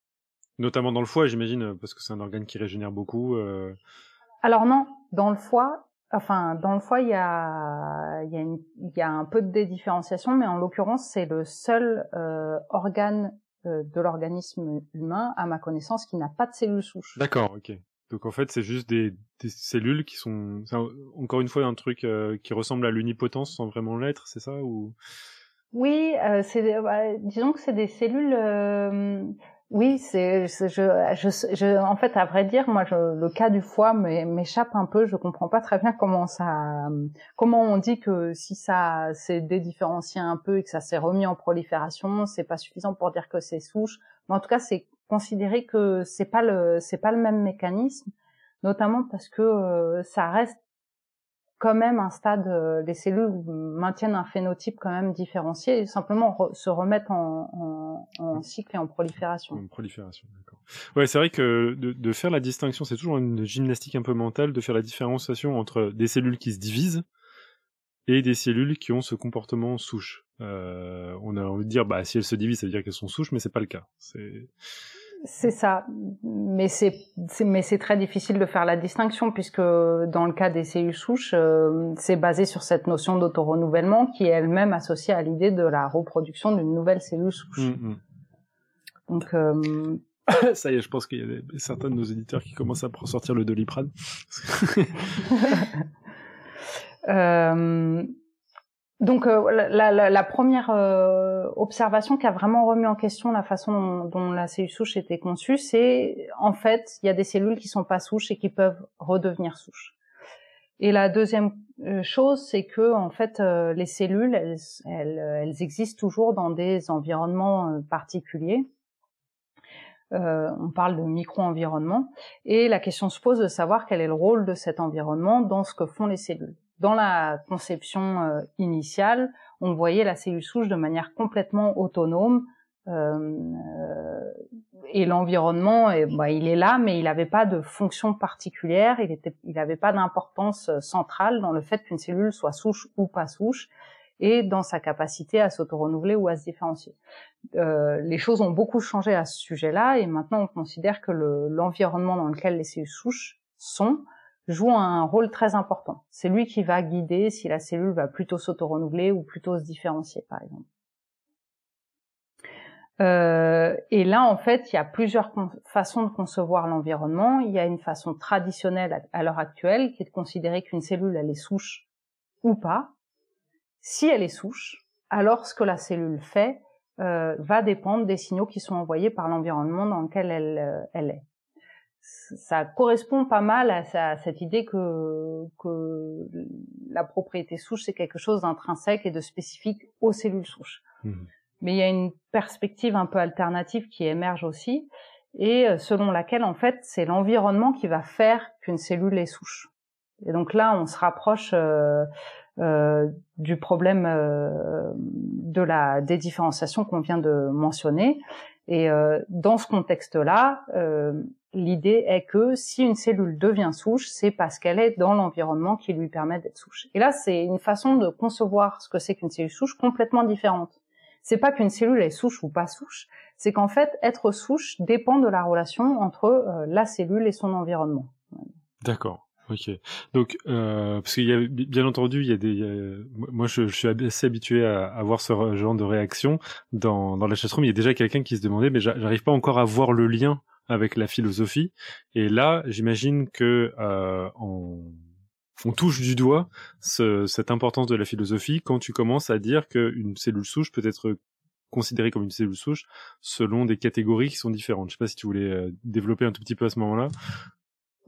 Notamment dans le foie, j'imagine, parce que c'est un organe qui régénère beaucoup. Euh... Alors non, dans le foie, enfin dans le foie, il y a, il y a, une, y a un peu de dédifférenciation, mais en l'occurrence, c'est le seul euh, organe euh, de l'organisme humain, à ma connaissance, qui n'a pas de cellules souches. D'accord, ok. Donc en fait, c'est juste des, des, cellules qui sont, encore une fois, un truc euh, qui ressemble à l'unipotence sans vraiment l'être, c'est ça ou? Oui, euh, c'est, disons que c'est des cellules. Euh, oui, c'est, je, je, je, en fait, à vrai dire, moi, je, le cas du foie m'échappe un peu. Je comprends pas très bien comment ça, comment on dit que si ça s'est dédifférencié un peu et que ça s'est remis en prolifération, c'est pas suffisant pour dire que c'est souche. Mais en tout cas, c'est considérer que c'est pas le c'est pas le même mécanisme, notamment parce que euh, ça reste quand même un stade, euh, les cellules maintiennent un phénotype quand même différencié et simplement se remettent en, en, cycle et en prolifération. En prolifération, d'accord. Ouais, c'est vrai que de, de, faire la distinction, c'est toujours une gymnastique un peu mentale de faire la différenciation entre des cellules qui se divisent et des cellules qui ont ce comportement souche. Euh, on a envie de dire, bah, si elles se divisent, ça veut dire qu'elles sont souches, mais c'est pas le cas. C'est c'est ça, mais c'est mais c'est très difficile de faire la distinction puisque dans le cas des cellules souches, euh, c'est basé sur cette notion d'autorenouvellement qui est elle-même associée à l'idée de la reproduction d'une nouvelle cellule souche. Mm, mm. Donc euh... ça y est, je pense qu'il y a certains de nos éditeurs qui commencent à sortir le doliprane. euh, donc euh, la, première euh, observation qui a vraiment remis en question la façon dont, la cellule souche était conçue, c'est en fait il y a des cellules qui sont pas souches et qui peuvent redevenir souches. Et la deuxième euh, chose, c'est que en fait les cellules, elles, elles, existent toujours dans des environnements particuliers. on parle de micro-environnement et la question se pose de savoir quel est le rôle de cet environnement dans ce que font les cellules dans la conception euh, initiale, on voyait la cellule souche de manière complètement autonome. Euh, et l'environnement, bah, il est là, mais il n'avait pas de fonction particulière. Il n'avait pas d'importance euh, centrale dans le fait qu'une cellule soit souche ou pas souche, et dans sa capacité à s'auto-renouveler ou à se différencier. Les choses ont beaucoup changé à ce sujet-là, et maintenant on considère que l'environnement dans lequel les cellules souches sont joue un rôle très important. C'est lui qui va guider si la cellule va plutôt s'auto-renouveler ou plutôt se différencier, par exemple. Euh, et là, en fait, il y a plusieurs façons de concevoir l'environnement. Il y a une façon traditionnelle à, l'heure actuelle qui est de considérer qu'une cellule, elle est souche ou pas. Si elle est souche, alors ce que la cellule fait euh, va dépendre des signaux qui sont envoyés par l'environnement dans lequel elle, euh, elle est ça correspond pas mal à, cette idée que, que la propriété souche c'est quelque chose d'intrinsèque et de spécifique aux cellules souches. Mmh. Mais il y a une perspective un peu alternative qui émerge aussi et euh, selon laquelle en fait c'est l'environnement qui va faire qu'une cellule est souche. Et donc là on se rapproche euh, euh, du problème euh, de la dédifférenciation qu'on vient de mentionner. Et dans ce contexte-là, l'idée est que si une cellule devient souche, c'est parce qu'elle est dans l'environnement qui lui permet d'être souche. Et là, c'est une façon de concevoir ce que c'est qu'une cellule souche complètement différente. C'est pas qu'une cellule est souche ou pas souche, c'est qu'en fait, être souche dépend de la relation entre euh, la cellule et son environnement. D'accord. Ok. Donc, euh, parce qu'il y a bien entendu, il y a des. moi, je, suis assez habitué à, à voir ce genre de réaction dans dans la chatroom. Il y a déjà quelqu'un qui se demandait, mais j'arrive pas encore à voir le lien avec la philosophie. Et là, j'imagine que euh, on, on, touche du doigt ce, cette importance de la philosophie quand tu commences à dire qu'une cellule souche peut être considérée comme une cellule souche selon des catégories qui sont différentes. Je sais pas si tu voulais euh, développer un tout petit peu à ce moment-là.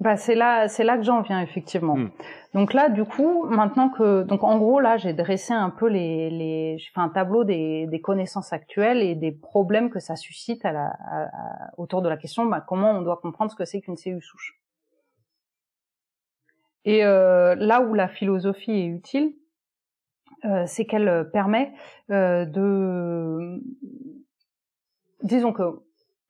Bah c'est là, c'est là que j'en viens effectivement. Hmm. Donc là, du coup, maintenant que, donc en gros là, j'ai dressé un peu les, les, j'ai fait un tableau des, des connaissances actuelles et des problèmes que ça suscite à la, à, autour de la question, bah, comment on doit comprendre ce que c'est qu'une cellule souche. Et euh, là où la philosophie est utile, euh, c'est qu'elle permet euh, de, disons que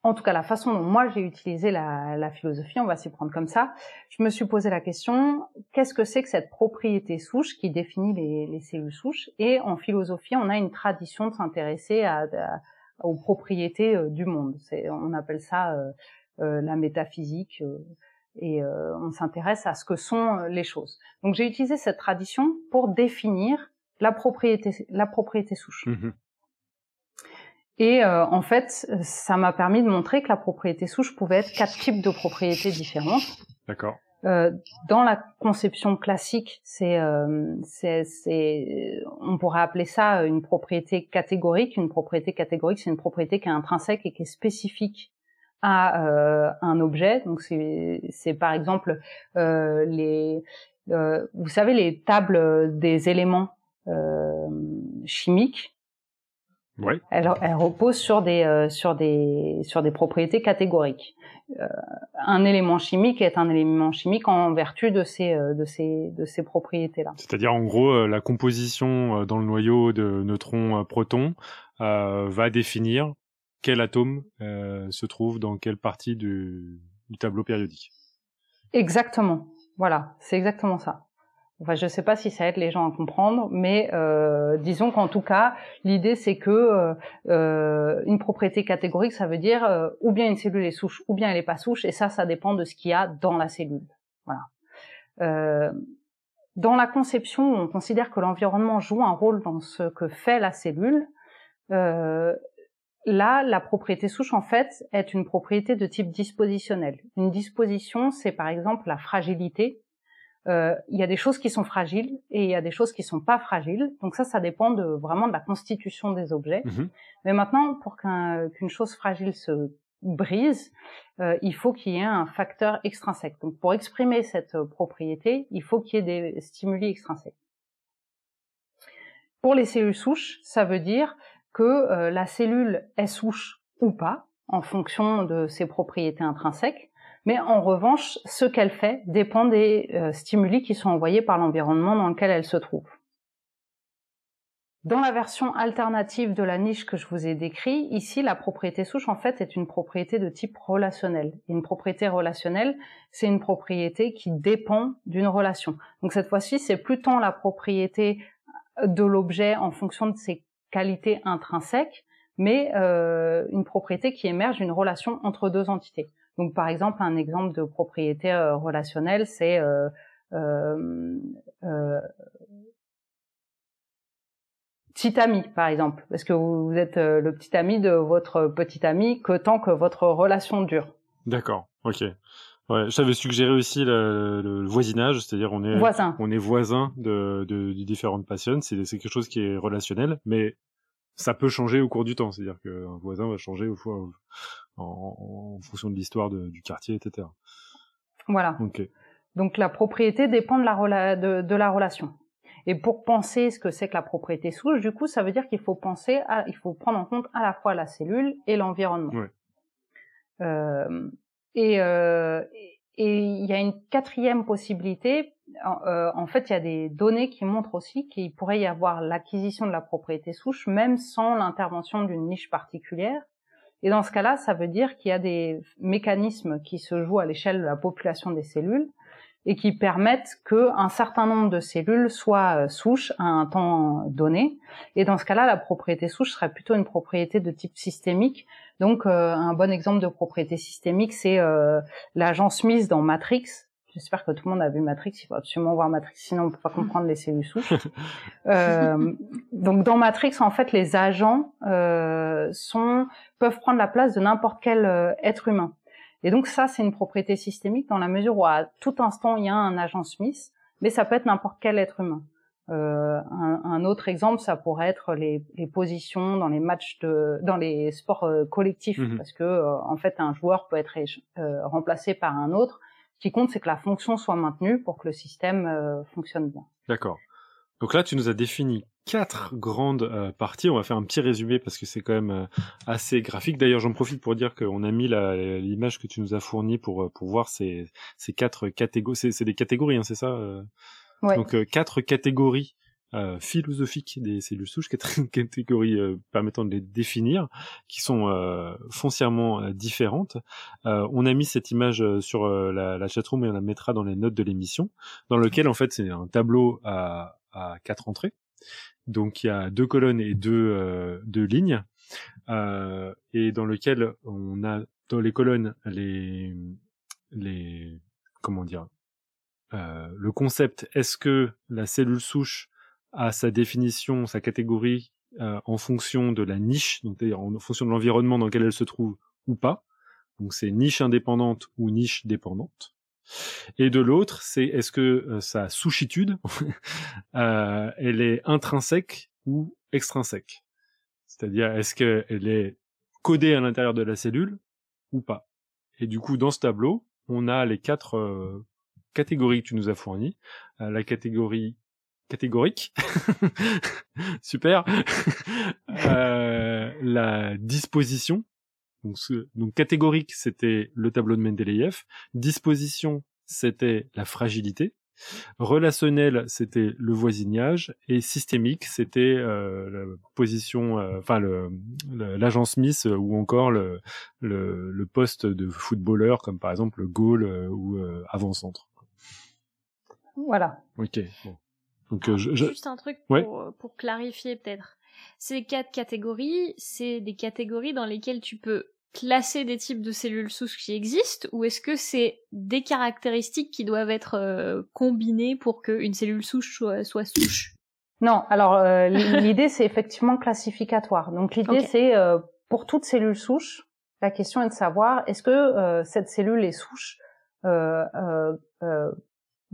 en tout cas la façon dont moi j'ai utilisé la, philosophie, on va s'y prendre comme ça, je me suis posé la question, qu'est-ce que c'est que cette propriété souche qui définit les, les, cellules souches? Et en philosophie, on a une tradition de s'intéresser aux propriétés euh, du monde. On appelle ça euh, euh, la métaphysique. et on s'intéresse à ce que sont les choses. Donc j'ai utilisé cette tradition pour définir la propriété, la propriété souche. Mmh et euh, en fait, ça m'a permis de montrer que la propriété souche pouvait être quatre types de propriétés différentes. D'accord. Euh, dans la conception classique, c'est, euh, c'est, c'est, on pourrait appeler ça une propriété catégorique. Une propriété catégorique, c'est une propriété qui est intrinsèque et qui est spécifique à euh, un objet. Donc c'est, c'est par exemple euh, les, euh, vous savez les tables des éléments chimiques. Ouais. Elle, elle repose sur des sur des sur des propriétés catégoriques. Euh, un élément chimique est un élément chimique en vertu de ces euh, de ces de ces propriétés là. C'est-à-dire en gros euh, la composition dans le noyau de neutrons protons va définir quel atome se trouve dans quelle partie du, du tableau périodique. Exactement. Voilà, c'est exactement ça. Enfin, je ne sais pas si ça aide les gens à comprendre, mais euh, disons qu'en tout cas, l'idée c'est que euh, euh, une propriété catégorique, ça veut dire euh, ou bien une cellule est souche, ou bien elle n'est pas souche, et ça, ça dépend de ce qu'il y a dans la cellule. Voilà. Euh, dans la conception, on considère que l'environnement joue un rôle dans ce que fait la cellule. Euh, là, la propriété souche, en fait, est une propriété de type dispositionnel. Une disposition, c'est par exemple la fragilité euh, il y a des choses qui sont fragiles et il y a des choses qui sont pas fragiles. Donc ça, ça dépend de vraiment de la constitution des objets. Mhm. Mais maintenant, pour qu'une chose fragile se brise, euh, il faut qu'il y ait un facteur extrinsèque. Donc pour exprimer cette propriété, il faut qu'il y ait des stimuli extrinsèques. Pour les cellules souches, ça veut dire que euh, la cellule est souche ou pas, en fonction de ses propriétés intrinsèques. Mais en revanche, ce qu'elle fait dépend des euh, stimuli qui sont envoyés par l'environnement dans lequel elle se trouve. Dans la version alternative de la niche que je vous ai décrit, ici, la propriété souche, en fait, est une propriété de type relationnel. une propriété relationnelle, c'est une propriété qui dépend d'une relation. Donc cette fois-ci, c'est plus tant la propriété de l'objet en fonction de ses qualités intrinsèques, mais euh, une propriété qui émerge d'une relation entre deux entités. Donc par exemple, un exemple de propriété euh, relationnelle, c'est euh, euh, euh, petit ami, par exemple, parce que vous, êtes euh, le petit ami de votre petit ami que tant que votre relation dure. D'accord, ok. Ouais, j'avais suggéré aussi le, le voisinage, c'est-à-dire on est voisin, on est voisin de, de, de différentes passions. C'est quelque chose qui est relationnel, mais ça peut changer au cours du temps. C'est-à-dire qu'un voisin va changer au, fois, en, en fonction de l'histoire du quartier, etc. Voilà. Okay. Donc la propriété dépend de la, de, de la relation. Et pour penser ce que c'est que la propriété souche, du coup, ça veut dire qu'il faut penser, à, il faut prendre en compte à la fois la cellule et l'environnement. Ouais. Euh, et, euh, et il y a une quatrième possibilité. En, euh, en, fait, il y a des données qui montrent aussi qu'il pourrait y avoir l'acquisition de la propriété souche, même sans l'intervention d'une niche particulière. Et dans ce cas-là, ça veut dire qu'il y a des mécanismes qui se jouent à l'échelle de la population des cellules et qui permettent qu'un certain nombre de cellules soient euh, souches à un temps donné. Et dans ce cas-là, la propriété souche serait plutôt une propriété de type systémique. Donc, euh, un bon exemple de propriété systémique, c'est euh, l'agent Smith dans Matrix. J'espère que tout le monde a vu Matrix. Il faut absolument voir Matrix, sinon on peut pas comprendre les cellules souches. euh, donc dans Matrix, en fait, les agents euh, sont peuvent prendre la place de n'importe quel euh, être humain. Et donc ça, c'est une propriété systémique dans la mesure où à tout instant il y a un agent Smith, mais ça peut être n'importe quel être humain. Euh, un, un, autre exemple, ça pourrait être les, les, positions dans les matchs de, dans les sports euh, collectifs, Mhm. parce que en fait un joueur peut être remplacé par un autre. Ce qui compte, c'est que la fonction soit maintenue pour que le système euh, fonctionne bien. D'accord. Donc là, tu nous as défini quatre grandes euh, parties. On va faire un petit résumé parce que c'est quand même euh, assez graphique. D'ailleurs, j'en profite pour dire qu'on a mis l'image que tu nous as fournie pour euh, pour voir ces ces quatre catégories. C'est c'est des catégories, hein, c'est ça euh? Ouais. Donc euh, quatre catégories euh, philosophiques des cellules souches, quatre catégories euh, permettant de les définir, qui sont euh, foncièrement euh, différentes. Euh, on a mis cette image sur la, la chatroom et on la mettra dans les notes de l'émission, dans lequel en fait c'est un tableau à, à quatre entrées. Donc il y a deux colonnes et deux, deux lignes, et dans lequel on a dans les colonnes les les comment dire le concept est-ce que la cellule souche a sa définition, sa catégorie euh, en fonction de la niche, donc en fonction de l'environnement dans lequel elle se trouve ou pas. Donc c'est niche indépendante ou niche dépendante. Et de l'autre, c'est est-ce que sa souchitude, elle est intrinsèque ou extrinsèque? C'est-à-dire, est-ce qu'elle est codée à l'intérieur de la cellule ou pas? Et du coup, dans ce tableau, on a les quatre catégories que tu nous as fournies. la catégorie catégorique. Super. euh, la disposition. Donc, donc catégorique, c'était le tableau de Mendeleïev. Disposition, c'était la fragilité. Relationnel, c'était le voisinage et systémique, c'était euh, la position, euh, enfin le l'agent Smith ou encore le, le, le poste de footballeur comme par exemple le goal euh, ou euh, avant-centre. Voilà. Ok. Bon. Donc, euh, je, Juste un truc pour, euh, pour clarifier peut-être. Ces quatre catégories, c'est des catégories dans lesquelles tu peux classer des types de cellules souches qui existent ou est-ce que c'est des caractéristiques qui doivent être euh, combinées pour qu'une cellule souche soit, soit souche? Non, alors euh, l'idée c'est effectivement classificatoire. Donc l'idée okay. c'est euh, pour toute cellule souche, la question est de savoir est-ce que cette cellule est souche?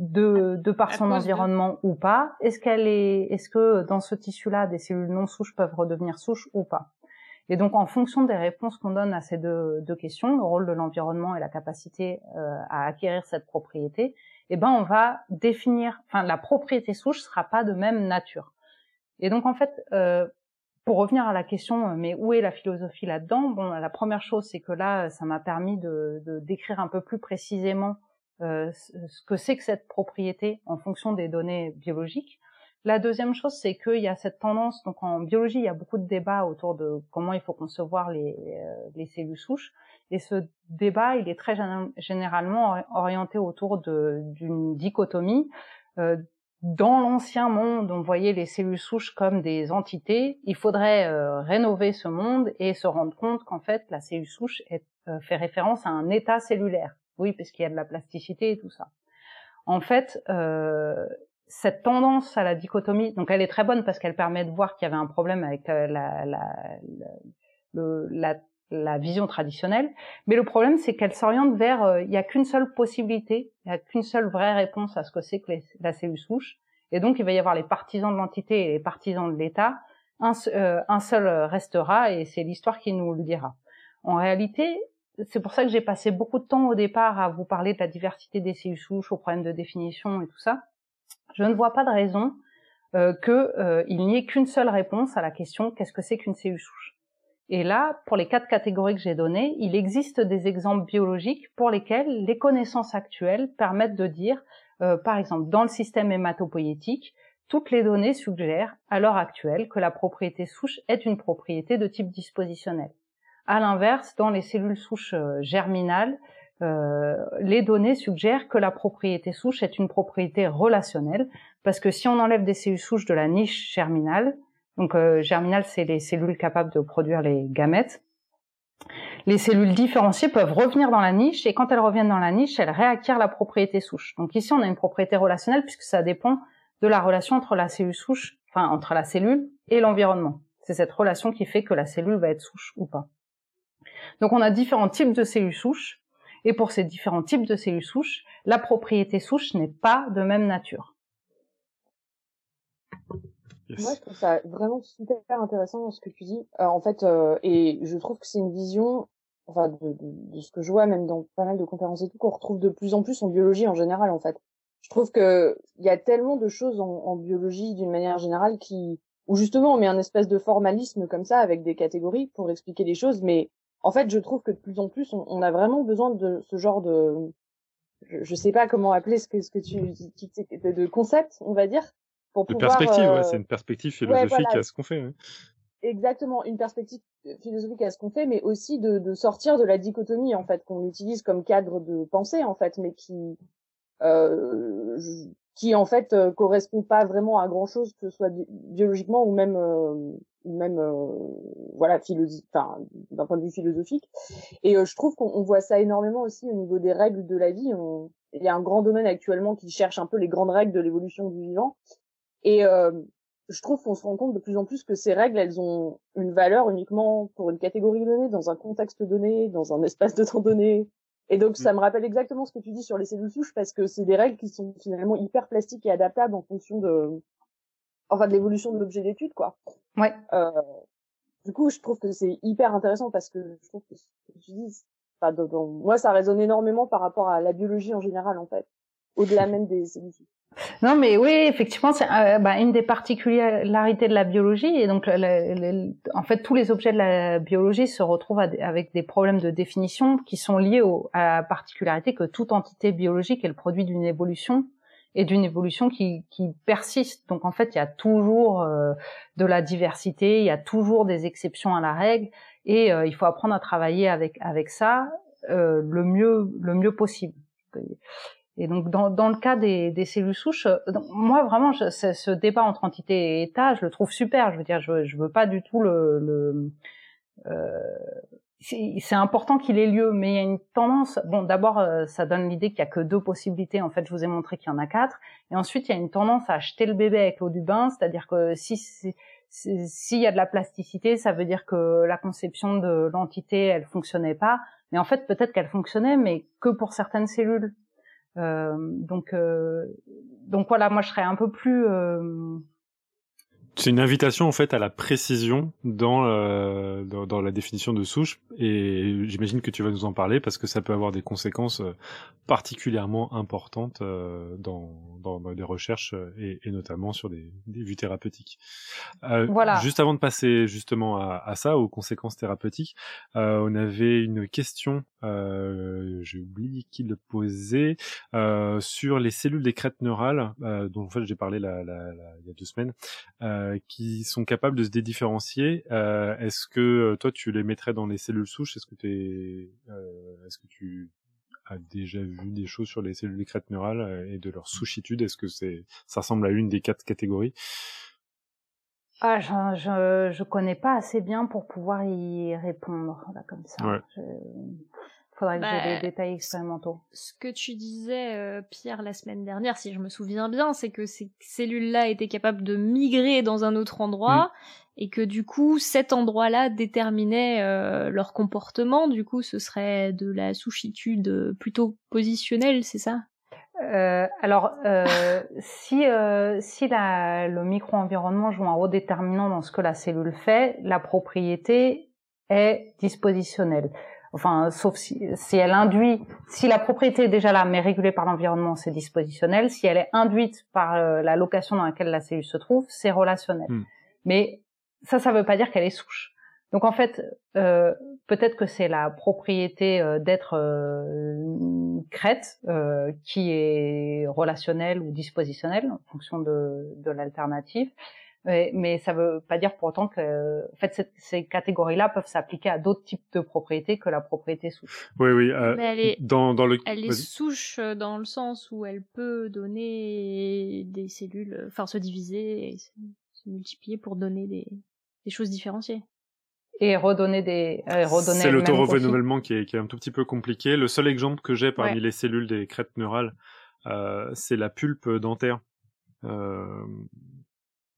De, de par son environnement de... ou pas Est-ce qu'elle est, est-ce que dans ce tissu-là, des cellules non souches peuvent redevenir souches ou pas? Et donc, en fonction des réponses qu'on donne à ces deux, deux, questions, le rôle de l'environnement et la capacité euh, à acquérir cette propriété, eh ben, on va définir, enfin, la propriété souche sera pas de même nature. Et donc, en fait, euh, pour revenir à la question, mais où est la philosophie là-dedans? Bon, la première chose, c'est que là, ça m'a permis de, de décrire un peu plus précisément euh, ce que c'est que cette propriété en fonction des données biologiques. La deuxième chose, c'est qu'il y a cette tendance, donc en biologie, il y a beaucoup de débats autour de comment il faut concevoir les, les cellules souches, et ce débat, il est très généralement orienté autour d'une dichotomie. Euh, dans l'ancien monde, on voyait les cellules souches comme des entités. Il faudrait euh, rénover ce monde et se rendre compte qu'en fait, la cellule souche euh, fait référence à un état cellulaire. Oui, parce qu'il y a de la plasticité et tout ça. En fait, euh, cette tendance à la dichotomie, donc elle est très bonne parce qu'elle permet de voir qu'il y avait un problème avec la, la, la, la, la vision traditionnelle, mais le problème c'est qu'elle s'oriente vers, euh, il n'y a qu'une seule possibilité, il n'y a qu'une seule vraie réponse à ce que c'est que la cellule souche, et donc il va y avoir les partisans de l'entité et les partisans de l'État, euh, un seul restera et c'est l'histoire qui nous le dira. En réalité, c'est pour ça que j'ai passé beaucoup de temps au départ à vous parler de la diversité des cellules souches, aux problèmes de définition et tout ça. Je ne vois pas de raison euh, qu'il euh, n'y ait qu'une seule réponse à la question qu'est-ce que c'est qu'une cellule souche? Et là, pour les quatre catégories que j'ai données, il existe des exemples biologiques pour lesquels les connaissances actuelles permettent de dire, euh, par exemple, dans le système hématopoïétique, toutes les données suggèrent à l'heure actuelle que la propriété souche est une propriété de type dispositionnel. À l'inverse, dans les cellules souches germinales, euh, les données suggèrent que la propriété souche est une propriété relationnelle, parce que si on enlève des cellules souches de la niche germinale, donc euh, germinale, c'est les cellules capables de produire les gamètes, les cellules différenciées peuvent revenir dans la niche, et quand elles reviennent dans la niche, elles réacquièrent la propriété souche. Donc ici, on a une propriété relationnelle, puisque ça dépend de la relation entre la cellule souche, enfin entre la cellule et l'environnement. C'est cette relation qui fait que la cellule va être souche ou pas. Donc on a différents types de cellules souches, et pour ces différents types de cellules souches, la propriété souche n'est pas de même nature. Yes. Moi, je trouve ça vraiment super intéressant dans ce que tu dis. Euh, en fait, euh, et je trouve que c'est une vision, enfin, de, de, de, ce que je vois même dans pas mal de conférences et tout, qu'on retrouve de plus en plus en biologie en général, en fait. Je trouve que il y a tellement de choses en, en biologie d'une manière générale qui, où justement on met un espèce de formalisme comme ça avec des catégories pour expliquer les choses, mais en fait, je trouve que de plus en plus, on, on a vraiment besoin de ce genre de, je, je, sais pas comment appeler ce que ce que tu, de, de concept, on va dire, pour de pouvoir. Perspective, euh... ouais, c'est une perspective philosophique ouais, voilà. à ce qu'on fait. Ouais. Exactement, une perspective philosophique à ce qu'on fait, mais aussi de, de, sortir de la dichotomie en fait qu'on utilise comme cadre de pensée en fait, mais qui euh, qui en fait euh, correspond pas vraiment à grand chose que ce soit biologiquement ou même euh, ou même euh, voilà enfin d'un point de vue philosophique. Et euh, je trouve qu'on voit ça énormément aussi au niveau des règles de la vie. On... il y a un grand domaine actuellement qui cherche un peu les grandes règles de l'évolution du vivant. Et euh, je trouve qu'on se rend compte de plus en plus que ces règles elles ont une valeur uniquement pour une catégorie donnée dans un contexte donné dans un espace de temps donné. Et donc, ça me rappelle exactement ce que tu dis sur les cellules souches parce que c'est des règles qui sont finalement hyper plastiques et adaptables en fonction de, enfin, de l'évolution de l'objet d'étude, quoi. Ouais. Euh, du coup, je trouve que c'est hyper intéressant parce que je trouve que, tu dis, enfin, dans, moi, ça résonne énormément par rapport à la biologie en général, en fait, au-delà même des cellules. Non, mais oui, effectivement, c'est euh, bah, une des particularités de la biologie. Et donc, en fait, tous les objets de la biologie se retrouvent avec des problèmes de définition qui sont liés à la particularité que toute entité biologique est le produit d'une évolution et d'une évolution qui, qui, persiste. Donc, en fait, il y a toujours euh, de la diversité, il y a toujours des exceptions à la règle, et euh, il faut apprendre à travailler avec avec ça le mieux le mieux possible. Et donc, dans, dans le cas des, des cellules souches, euh, moi vraiment, je, ce débat entre entité et État, je le trouve super. Je veux dire, je, je veux pas du tout le. le euh, c'est important qu'il ait lieu, mais il y a une tendance. Bon, d'abord, euh, ça donne l'idée qu'il y a que deux possibilités. En fait, je vous ai montré qu'il y en a quatre. Et ensuite, il y a une tendance à jeter le bébé avec l'eau du bain, c'est-à-dire que si s'il y a de la plasticité, ça veut dire que la conception de l'entité, elle fonctionnait pas. Mais en fait, peut-être qu'elle fonctionnait, mais que pour certaines cellules. Euh, donc, euh, donc voilà, moi je serais un peu plus euh, c'est une invitation en fait à la précision dans, euh, dans, dans, la définition de souche et j'imagine que tu vas nous en parler parce que ça peut avoir des conséquences euh, particulièrement importantes euh, dans, dans, dans, des recherches et, et, notamment sur des, des vues thérapeutiques. Euh, voilà. Juste avant de passer justement à, à ça, aux conséquences thérapeutiques, on avait une question, j'ai oublié qui le posait, sur les cellules des crêtes neurales dont en fait j'ai parlé la, la, la, il y a deux semaines. Euh, qui sont capables de se dédifférencier. Euh, est-ce que euh, toi tu les mettrais dans les cellules souches? Est-ce que tu est-ce que tu as déjà vu des choses sur les cellules des crêtes neurales et de leur souchitude? Est-ce que c'est ça ressemble à une des quatre catégories? Ah, je, je, je connais pas assez bien pour pouvoir y répondre là comme ça. Ouais faudrait que j'ai des bah, détails expérimentaux. Ce que tu disais, euh, Pierre, la semaine dernière, si je me souviens bien, c'est que ces cellules-là étaient capables de migrer dans un autre endroit mm. et que du coup, cet endroit-là déterminait euh, leur comportement. Du coup, ce serait de la souchitude plutôt positionnelle, c'est ça? Euh, alors, euh, si euh, si la, le micro-environnement joue un rôle déterminant dans ce que la cellule fait, la propriété est dispositionnelle enfin sauf si, si elle induit, si la propriété est déjà là mais régulée par l'environnement, c'est dispositionnel. Si elle est induite par euh, la location dans laquelle la cellule se trouve, c'est relationnel. Hmm. Mais ça, ça veut pas dire qu'elle est souche. Donc en fait, euh, peut-être que c'est la propriété euh, d'être crête qui est relationnelle ou dispositionnelle en fonction de, de l'alternative. Mais, mais ça veut pas dire pour autant que, en fait, ces catégories-là peuvent s'appliquer à d'autres types de propriétés que la propriété souche. Oui, oui. Euh, mais elle est, dans, dans le... elle est souche euh, dans le sens où elle peut donner des cellules, enfin se diviser et se, multiplier pour donner des, des choses différenciées. Et redonner des euh, redonner c'est l'auto-renouvellement qui est, qui est un tout petit peu compliqué. Le seul exemple que j'ai parmi les cellules des crêtes neurales euh, c'est la pulpe dentaire. Euh,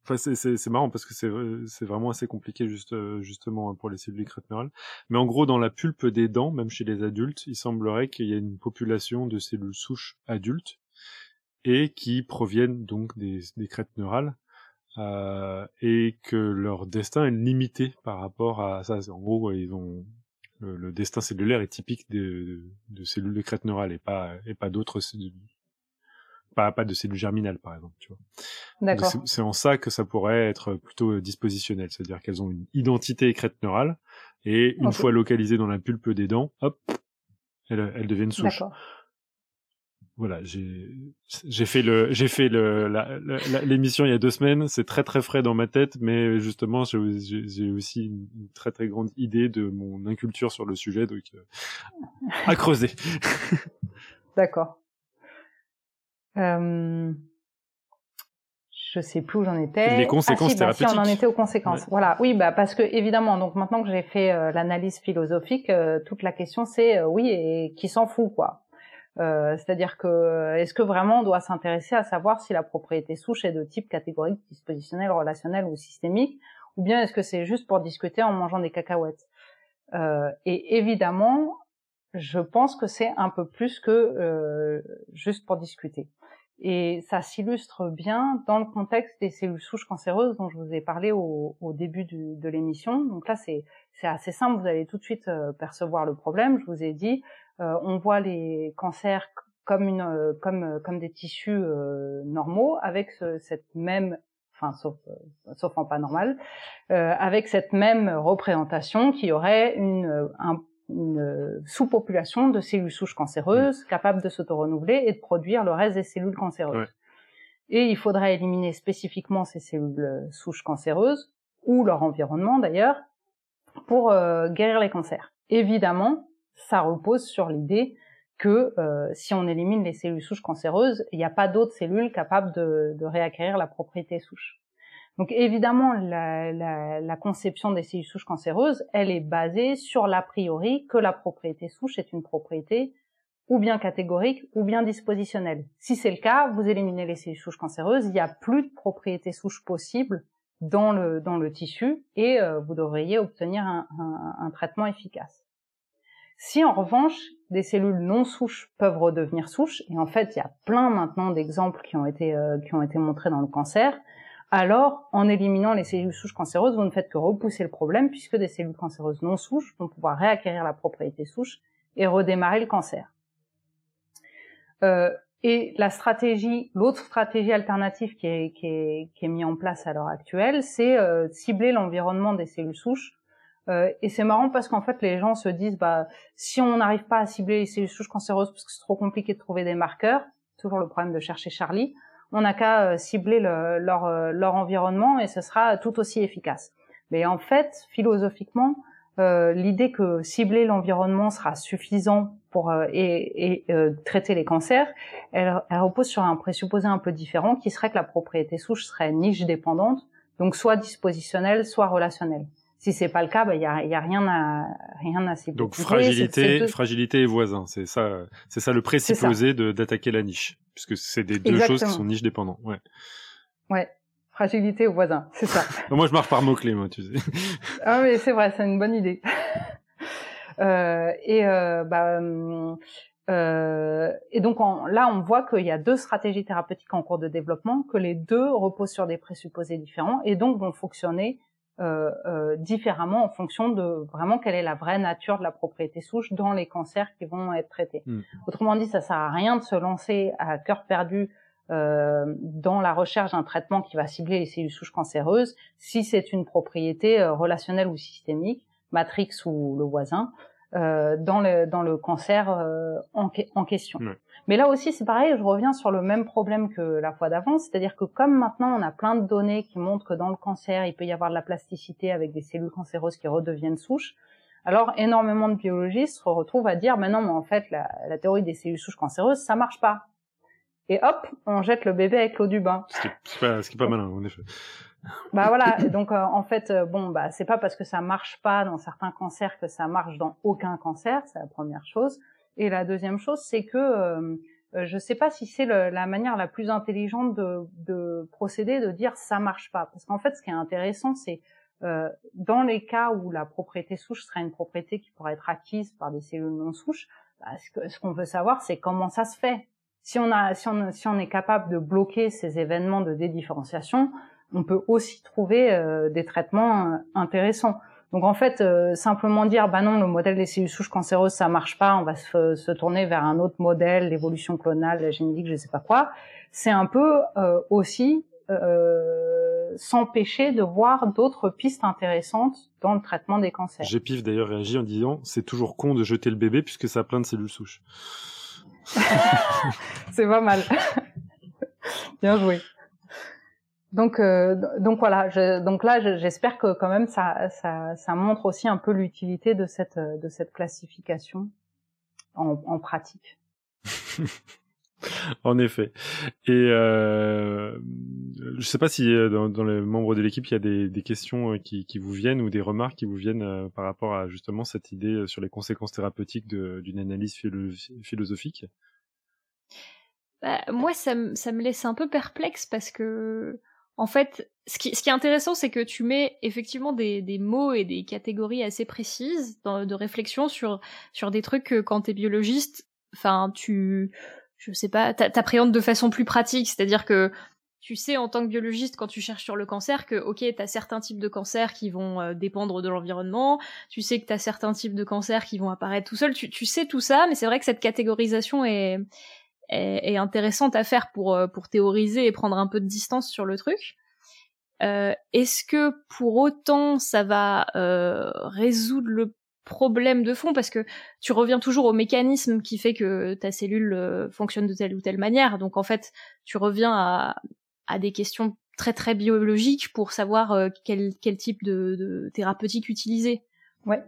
Enfin, c'est marrant parce que c'est vraiment assez compliqué juste euh, justement hein, pour les cellules crête neurales. Mais en gros, dans la pulpe des dents, même chez les adultes, il semblerait qu'il y ait une population de cellules souches adultes et qui proviennent donc des, crêtes neurales euh, et que leur destin est limité par rapport à ça. En gros, ils ont le, destin cellulaire est typique de, de, cellules de crête neurale et pas et pas d'autres pas, pas de cellules germinales, par exemple, tu vois. D'accord. C'est en ça que ça pourrait être plutôt euh, dispositionnel, c'est-à-dire qu'elles ont une identité crête neurale, et une fois localisées dans la pulpe des dents, hop, elles, elles deviennent souches. Voilà, j'ai fait le j'ai fait le l'émission il y a deux semaines. C'est très très frais dans ma tête, mais justement j'ai aussi une, très très grande idée de mon inculture sur le sujet, donc euh, à creuser. D'accord. Euh, je sais plus où j'en étais. Les conséquences ah, si, bah, on en était aux conséquences. Voilà. Oui, bah parce que évidemment, donc maintenant que j'ai fait euh, l'analyse philosophique, euh, toute la question c'est euh, oui et qui s'en fout quoi. C'est-à-dire que est-ce que vraiment on doit s'intéresser à savoir si la propriété souche est de type catégorique, dispositionnel, relationnel ou systémique, ou bien est-ce que c'est juste pour discuter en mangeant des cacahuètes? Et évidemment, je pense que c'est un peu plus que euh, juste pour discuter. Et ça s'illustre bien dans le contexte des cellules souches cancéreuses dont je vous ai parlé au, début de l'émission. Donc là, c'est assez simple, vous allez tout de suite euh, percevoir le problème. Je vous ai dit, euh, on voit les cancers comme, une, comme, comme des tissus normaux avec cette même enfin sauf sauf en pas normal, avec cette même représentation qui aurait une un une euh, sous-population de cellules souches cancéreuses capables de s'auto-renouveler et de produire le reste des cellules cancéreuses. Et il faudrait éliminer spécifiquement ces cellules euh, souches cancéreuses, ou leur environnement d'ailleurs, pour euh, guérir les cancers. Évidemment, ça repose sur l'idée que si on élimine les cellules souches cancéreuses, il n'y a pas d'autres cellules capables de, de réacquérir la propriété souche. Donc évidemment, la, conception des cellules souches cancéreuses, elle est basée sur l'a priori que la propriété souche est une propriété ou bien catégorique ou bien dispositionnelle. Si c'est le cas, vous éliminez les cellules souches cancéreuses, il n'y a plus de propriété souche possible dans le, dans le tissu et euh, vous devriez obtenir un, traitement efficace. Si en revanche, des cellules non souches peuvent redevenir souches, et en fait il y a plein maintenant d'exemples qui euh, qui ont été montrés dans le cancer, alors en éliminant les cellules souches cancéreuses, vous ne faites que repousser le problème puisque des cellules cancéreuses non souches vont pouvoir réacquérir la propriété souche et redémarrer le cancer. Euh, et la stratégie, l'autre stratégie alternative qui est, mise en place à l'heure actuelle, c'est euh, cibler l'environnement des cellules souches. Euh, et c'est marrant parce qu'en fait, les gens se disent, bah, si on n'arrive pas à cibler les cellules souches cancéreuses parce que c'est trop compliqué de trouver des marqueurs, toujours le problème de chercher Charlie, on n'a qu'à euh, cibler leur, euh, leur environnement et ce sera tout aussi efficace. Mais en fait, philosophiquement, euh, l'idée que cibler l'environnement sera suffisant pour et, traiter les cancers, elle, repose sur un présupposé un peu différent, qui serait que la propriété souche serait niche dépendante, donc soit dispositionnelle, soit relationnelle. Si c'est pas le cas, il bah, y, a, y a rien à rien à cibler. Donc fragilité, fragilité et voisin, c'est ça, c'est ça le présupposé d'attaquer la niche, puisque c'est des deux choses qui sont niche dépendantes. Ouais. Ouais. Fragilité au voisin, c'est ça. moi, je marche par mots clés, moi, tu sais. ah mais c'est vrai, c'est une bonne idée. euh, et euh, bah, euh, et donc là, on voit qu'il y a deux stratégies thérapeutiques en cours de développement, que les deux reposent sur des présupposés différents et donc vont fonctionner différemment en fonction de vraiment quelle est la vraie nature de la propriété souche dans les cancers qui vont être traités. Hmm. Autrement dit, ça sert à rien de se lancer à cœur perdu euh, dans la recherche d'un traitement qui va cibler les cellules souches cancéreuses si c'est une propriété euh, relationnelle ou systémique, Matrix ou le voisin, euh, dans, le, dans le cancer euh, en, en, question. Mais là aussi, c'est pareil, je reviens sur le même problème que la fois d'avant, c'est-à-dire que comme maintenant on a plein de données qui montrent que dans le cancer, il peut y avoir de la plasticité avec des cellules cancéreuses qui redeviennent souches, alors énormément de biologistes se retrouvent à dire, mais non, mais en fait, la, la théorie des cellules souches cancéreuses, ça marche pas. Et hop, on jette le bébé avec l'eau du bain. Ce qui est pas, ce qui est pas malin, en effet. Bah voilà, donc euh, en fait, euh, bon, bah c'est pas parce que ça marche pas dans certains cancers que ça marche dans aucun cancer, c'est la première chose. Et la deuxième chose, c'est que euh, euh je sais pas si c'est la manière la plus intelligente de, de, procéder, de dire ça marche pas, parce qu'en fait, ce qui est intéressant, c'est dans les cas où la propriété souche serait une propriété qui pourrait être acquise par des cellules non souches, bah, ce qu'on veut savoir, c'est comment ça se fait. Si on, a, si, on, si on est capable de bloquer ces événements de dédifférenciation, on peut aussi trouver euh, des traitements euh, intéressants. Donc en fait, euh, simplement dire bah non, le modèle des cellules souches cancéreuses ça marche pas, on va se, se tourner vers un autre modèle, l'évolution clonale, la génétique, je sais pas quoi. C'est un peu aussi s'empêcher de voir d'autres pistes intéressantes dans le traitement des cancers. Gépif d'ailleurs réagi en disant c'est toujours con de jeter le bébé puisque ça a plein de cellules souches. c'est pas mal. Bien joué. Donc, euh, donc voilà. Je, donc là, j'espère que quand même ça, ça, ça, montre aussi un peu l'utilité de cette, de cette classification en, en pratique. en effet. Et euh, je sais pas si euh, dans, dans les membres de l'équipe il y a des, des questions euh, qui, qui, vous viennent ou des remarques qui vous viennent par rapport à justement cette idée sur les conséquences thérapeutiques d'une analyse philosophique? Bah, moi, ça, ça me laisse un peu perplexe parce que en fait, ce qui, est intéressant, c'est que tu mets effectivement des, mots et des catégories assez précises de réflexion sur, sur des trucs que quand t'es biologiste, enfin, tu, je sais pas, t'appréhendes de façon plus pratique, c'est-à-dire que tu sais en tant que biologiste quand tu cherches sur le cancer que ok t'as certains types de cancers qui vont euh, dépendre de l'environnement, tu sais que t'as certains types de cancers qui vont apparaître tout seul, tu sais tout ça, mais c'est vrai que cette catégorisation est, est, est, intéressante à faire pour euh, pour théoriser et prendre un peu de distance sur le truc. Euh, Est-ce que pour autant ça va euh, résoudre le problème de fond? Parce que tu reviens toujours au mécanisme qui fait que ta cellule euh, fonctionne de telle ou telle manière. Donc en fait, tu reviens à, à des questions très très biologiques pour savoir euh, quel, quel type de, de thérapeutique utiliser. Ouais.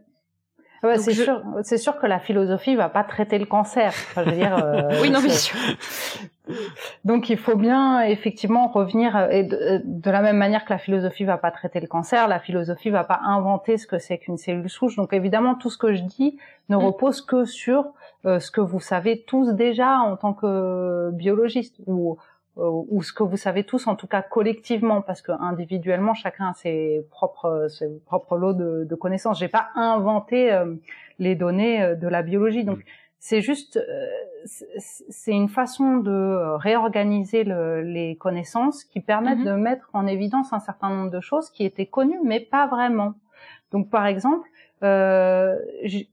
Ouais, c'est sûr, c'est sûr que la philosophie va pas traiter le cancer. Enfin, je veux dire. Euh, oui, non, bien sûr. Donc, il faut bien effectivement revenir et de, de, la même manière que la philosophie va pas traiter le cancer, la philosophie va pas inventer ce que c'est qu'une cellule souche. Donc, évidemment, tout ce que je dis ne mm. repose que sur euh, ce que vous savez tous déjà en tant que biologiste ou euh, ou ce que vous savez tous, en tout cas collectivement, parce que individuellement, chacun a ses propres, ses propres lots de, de connaissances. J'ai pas inventé euh, les données euh, de la biologie, donc c'est juste, c'est une façon de réorganiser le, les connaissances qui permettent mm-hmm. de mettre en évidence un certain nombre de choses qui étaient connues, mais pas vraiment. Donc, par exemple, euh,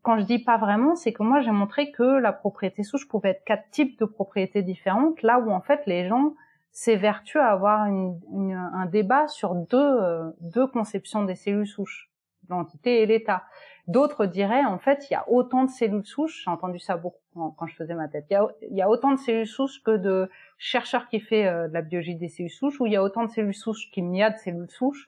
quand je dis pas vraiment, c'est que moi j'ai montré que la propriété souche pouvait être quatre types de propriétés différentes, là où en fait les gens s'évertuent à avoir une, une, un débat sur deux, euh, deux conceptions des cellules souches, l'entité et l'état. D'autres diraient en fait il y a autant de cellules souches, j'ai entendu ça beaucoup quand, je faisais ma tête, il y, a, autant de cellules souches que de chercheurs qui fait euh, de la biologie des cellules souches, ou il y a autant de cellules souches qu'il n'y a de cellules souches.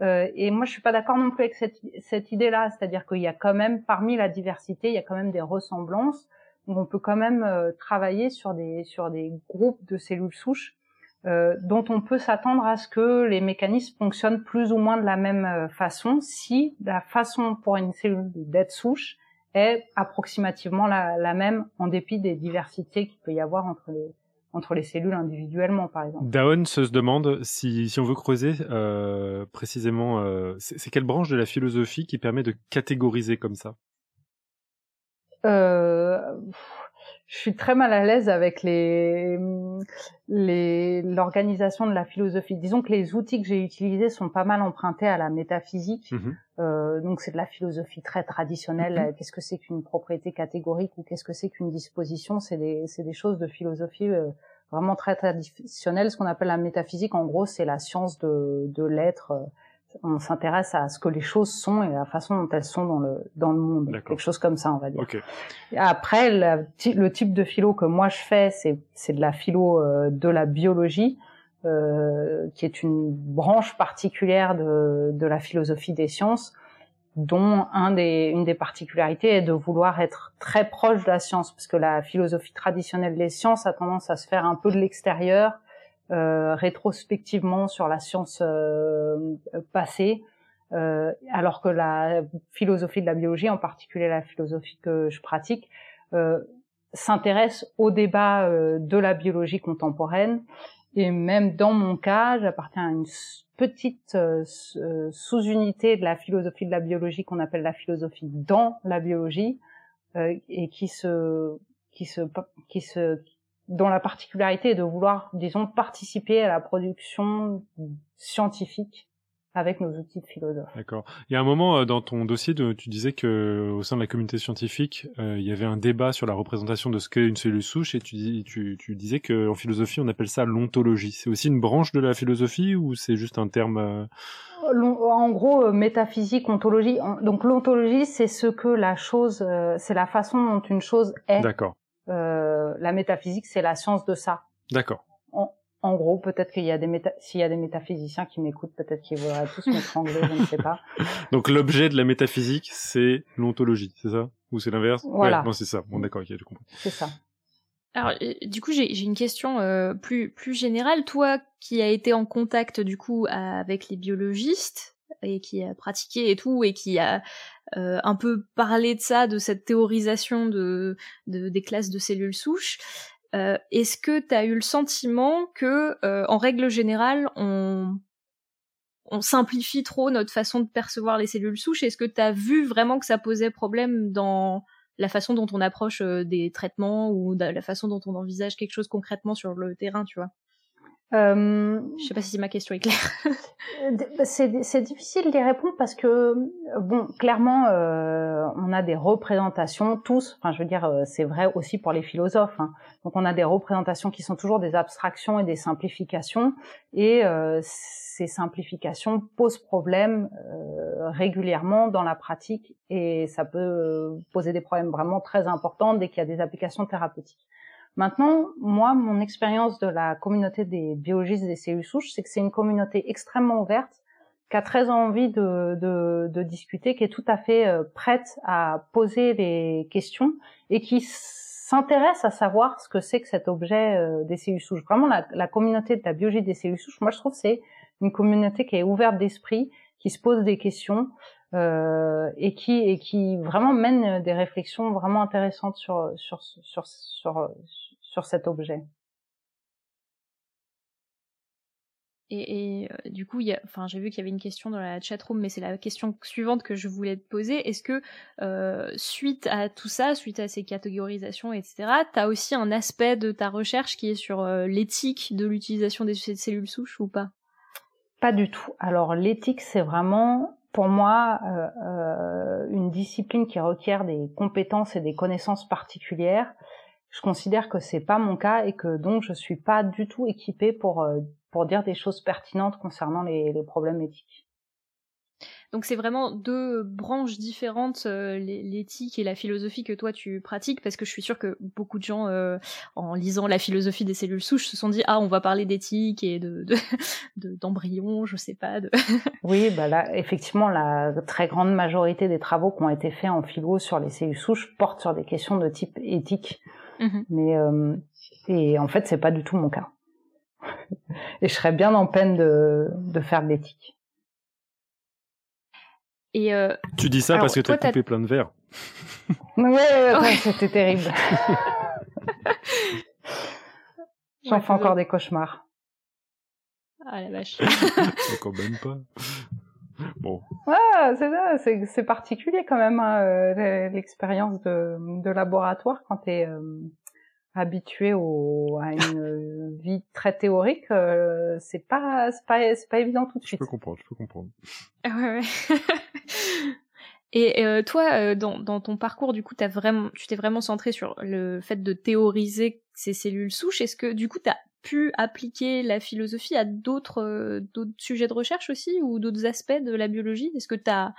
Euh, et moi, je suis pas d'accord non plus avec cette, cette idée-là, c'est-à-dire qu'il y a quand même, parmi la diversité, il y a quand même des ressemblances. Donc, on peut quand même euh, travailler sur des sur des groupes de cellules souches euh, dont on peut s'attendre à ce que les mécanismes fonctionnent plus ou moins de la même euh, façon si la façon pour une cellule d'être souche est approximativement la, la, même en dépit des diversités qu'il peut y avoir entre les, entre les cellules individuellement, par exemple. Daon se demande si, si on veut creuser euh, précisément, euh, c'est quelle branche de la philosophie qui permet de catégoriser comme ça? Euh, Je suis très mal à l'aise avec les l'organisation de la philosophie. Disons que les outils que j'ai utilisés sont pas mal empruntés à la métaphysique. Mmh euh, donc c'est de la philosophie très traditionnelle. Mmh qu'est-ce que c'est qu'une propriété catégorique ou qu'est-ce que c'est qu'une disposition? C'est des, des choses de philosophie euh, vraiment très traditionnelles. Ce qu'on appelle la métaphysique, en gros, c'est la science de, de l'être. On s'intéresse à ce que les choses sont et à la façon dont elles sont dans le dans le monde. Quelque chose comme ça, on va dire. Okay. Après, le type de philo que moi je fais, c'est c'est de la philo euh, de la biologie. Euh, qui est une branche particulière de, de, la philosophie des sciences, dont un des, une des particularités est de vouloir être très proche de la science, parce que la philosophie traditionnelle des sciences a tendance à se faire un peu de l'extérieur, euh, rétrospectivement sur la science euh, passée, euh, alors que la philosophie de la biologie, en particulier la philosophie que je pratique, euh, s'intéresse au débat de la biologie contemporaine. Et même dans mon cas, j'appartiens à une petite euh, euh, sous-unité de la philosophie de la biologie qu'on appelle la philosophie dans la biologie, euh, et qui se, qui se, qui se, dont la particularité est de vouloir, disons, participer à la production scientifique avec nos outils de philosophe. D'accord. Il y a un moment euh, dans ton dossier, de, tu disais que euh, au sein de la communauté scientifique, euh, il y avait un débat sur la représentation de ce qu'est une cellule souche, et tu, tu, tu disais qu'en philosophie, on appelle ça l'ontologie. C'est aussi une branche de la philosophie ou c'est juste un terme En gros, métaphysique, ontologie. Donc l'ontologie, c'est ce que la chose, c'est la façon dont une chose est. D'accord. La métaphysique, c'est la science de ça. D'accord en gros, peut-être qu'il y a des méta s'il y a des métaphysiciens qui m'écoutent, peut-être qu'ils voudraient tous m'étrangler, je ne sais pas. Donc l'objet de la métaphysique, c'est l'ontologie, c'est ça? Ou c'est l'inverse? Voilà. Ouais, non, c'est ça. Bon, d'accord, ok, je comprends. C'est ça. Alors, du coup, j'ai une question euh, plus plus générale. Toi, qui a été en contact du coup avec les biologistes et qui a pratiqué et tout et qui a euh, un peu parlé de ça, de cette théorisation de, de des classes de cellules souches. Euh, Est-ce que tu as eu le sentiment que, euh, en règle générale, on on simplifie trop notre façon de percevoir les cellules souches? Est-ce que tu as vu vraiment que ça posait problème dans la façon dont on approche euh, des traitements ou la façon dont on envisage quelque chose concrètement sur le terrain, tu vois? Euh, je sais pas si ma question est claire. Bah, c'est difficile d'y répondre parce que bon, clairement, euh, on a des représentations tous. Enfin, je veux dire, euh, c'est vrai aussi pour les philosophes. Hein. Donc, on a des représentations qui sont toujours des abstractions et des simplifications, et euh, ces simplifications posent problème euh, régulièrement dans la pratique, et ça peut poser des problèmes vraiment très importants dès qu'il y a des applications thérapeutiques. Maintenant, moi, mon expérience de la communauté des biologistes des cellules souches, c'est que c'est une communauté extrêmement ouverte, qui a très envie de, de, de discuter, qui est tout à fait euh, prête à poser les questions et qui s'intéresse à savoir ce que c'est que cet objet euh, des cellules souches. Vraiment, la, la, communauté de la biologie des cellules souches, moi, je trouve c'est une communauté qui est ouverte d'esprit, qui se pose des questions euh, et qui et qui vraiment mène des réflexions vraiment intéressantes sur sur sur sur, sur cet objet. Et, euh, du coup, enfin, j'ai vu qu'il y avait une question dans la chatroom, mais c'est la question suivante que je voulais te poser. Est-ce que euh, suite à tout ça, suite à ces catégorisations, etc., tu as aussi un aspect de ta recherche qui est sur euh, l'éthique de l'utilisation des cellules souches ou pas? Pas du tout. Alors l'éthique, c'est vraiment pour moi une discipline qui requiert des compétences et des connaissances particulières je considère que c'est pas mon cas et que donc je suis pas du tout équipée pour euh, pour dire des choses pertinentes concernant les, les problèmes éthiques. Donc c'est vraiment deux branches différentes, euh, l'éthique et la philosophie que toi tu pratiques, parce que je suis sûre que beaucoup de gens, euh, en lisant la philosophie des cellules souches, se sont dit ah on va parler d'éthique et de d'embryons, de, je sais pas. De... oui, bah là effectivement la très grande majorité des travaux qui ont été faits en philo sur les cellules souches portent sur des questions de type éthique. Mhm. Mais euh, et en fait, c'est pas du tout mon cas. et je serais bien en peine de, de faire de l'éthique. Et euh, tu dis ça parce que tu as coupé plein de verres. ouais, ouais, c'était terrible. J'en fais encore des cauchemars. Ah la vache. quand même pas. Bon. Ouais, c'est c'est particulier quand même hein, euh, l'expérience de, de laboratoire quand tu es euh, habitué au, à une euh, vie très théorique, c'est pas c'est pas c'est pas évident tout de suite. Je peux comprendre, je peux comprendre. Ouais, ouais. Et euh, toi, dans, dans, ton parcours, du coup, as vraiment, tu t'es vraiment centré sur le fait de théoriser ces cellules souches. Est-ce que, du coup, tu as pu appliquer la philosophie à d'autres euh, d'autres sujets de recherche aussi ou d'autres aspects de la biologie? Est-ce que tu as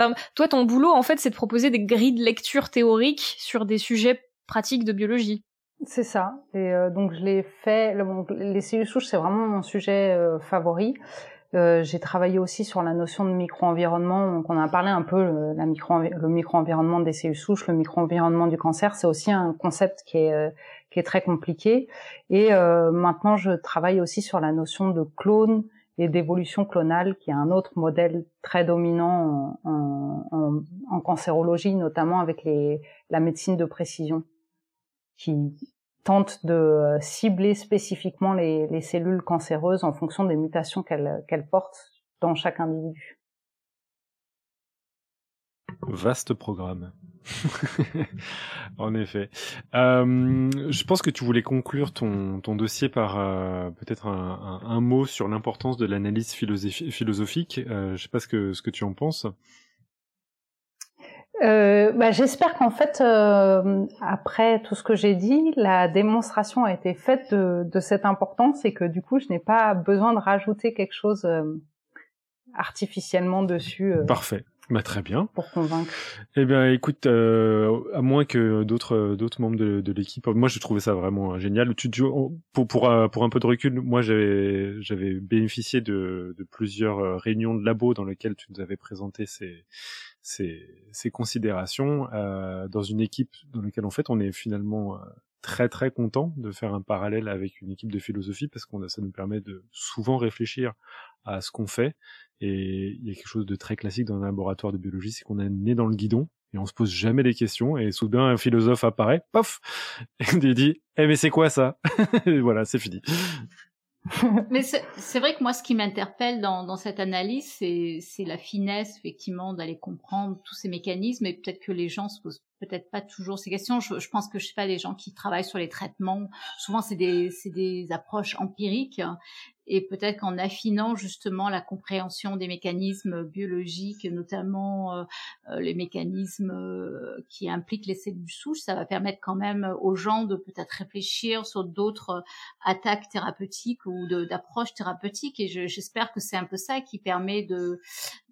Enfin, toi, ton boulot, en fait, c'est de proposer des grilles de lecture théoriques sur des sujets pratiques de biologie. C'est ça. Et euh, donc, je l'ai fait. les cellules souches, c'est vraiment mon sujet euh, favori. J'ai travaillé aussi sur la notion de micro-environnement. Donc, on a parlé un peu le, micro, le micro-environnement des cellules souches, le micro-environnement du cancer. C'est aussi un concept qui est qui est très compliqué. Et euh, maintenant, je travaille aussi sur la notion de clone et d'évolution clonale, qui est un autre modèle très dominant en, en, en cancérologie, notamment avec les, la médecine de précision, qui tente de cibler spécifiquement les, les cellules cancéreuses en fonction des mutations qu'elles qu'elles portent dans chaque individu. Vaste programme. en effet. Euh, je pense que tu voulais conclure ton, ton dossier par euh, peut-être un, un, un, mot sur l'importance de l'analyse philosophique. Euh, je sais pas ce que, ce que tu en penses. Bah, J'espère qu'en fait, après tout ce que j'ai dit, la démonstration a été faite de, de, cette importance et que du coup, je n'ai pas besoin de rajouter quelque chose artificiellement dessus. Parfait. Bah, très bien. Pour convaincre. Eh bien, écoute, euh, à moins que d'autres d'autres membres de, de l'équipe, moi, je trouvais ça vraiment génial. Tu, pour pour euh, pour un peu de recul, moi, j'avais j'avais bénéficié de, de plusieurs euh, réunions de labo dans lesquelles tu nous avais présenté ces ces, ces considérations euh, dans une équipe dans laquelle en fait on est finalement euh, très très content de faire un parallèle avec une équipe de philosophie parce qu'on ça nous permet de souvent réfléchir à ce qu'on fait et il y a quelque chose de très classique dans un laboratoire de biologie, c'est qu'on est né dans le guidon et on se pose jamais des questions et soudain un philosophe apparaît, pof, et il dit "Eh mais c'est quoi ça? Et voilà, c'est fini." Mais c'est vrai que moi, ce qui m'interpelle dans, dans, cette analyse, c'est la finesse, effectivement, d'aller comprendre tous ces mécanismes et peut-être que les gens se posent peut-être pas toujours ces questions. Je, je, pense que je sais pas les gens qui travaillent sur les traitements. Souvent, c'est des, des approches empiriques et peut-être qu'en affinant justement la compréhension des mécanismes biologiques, notamment euh, euh, les mécanismes euh, qui impliquent les cellules souches, ça va permettre quand même aux gens de peut-être réfléchir sur d'autres attaques thérapeutiques ou d'approches thérapeutiques. Et j'espère que c'est un peu ça qui permet de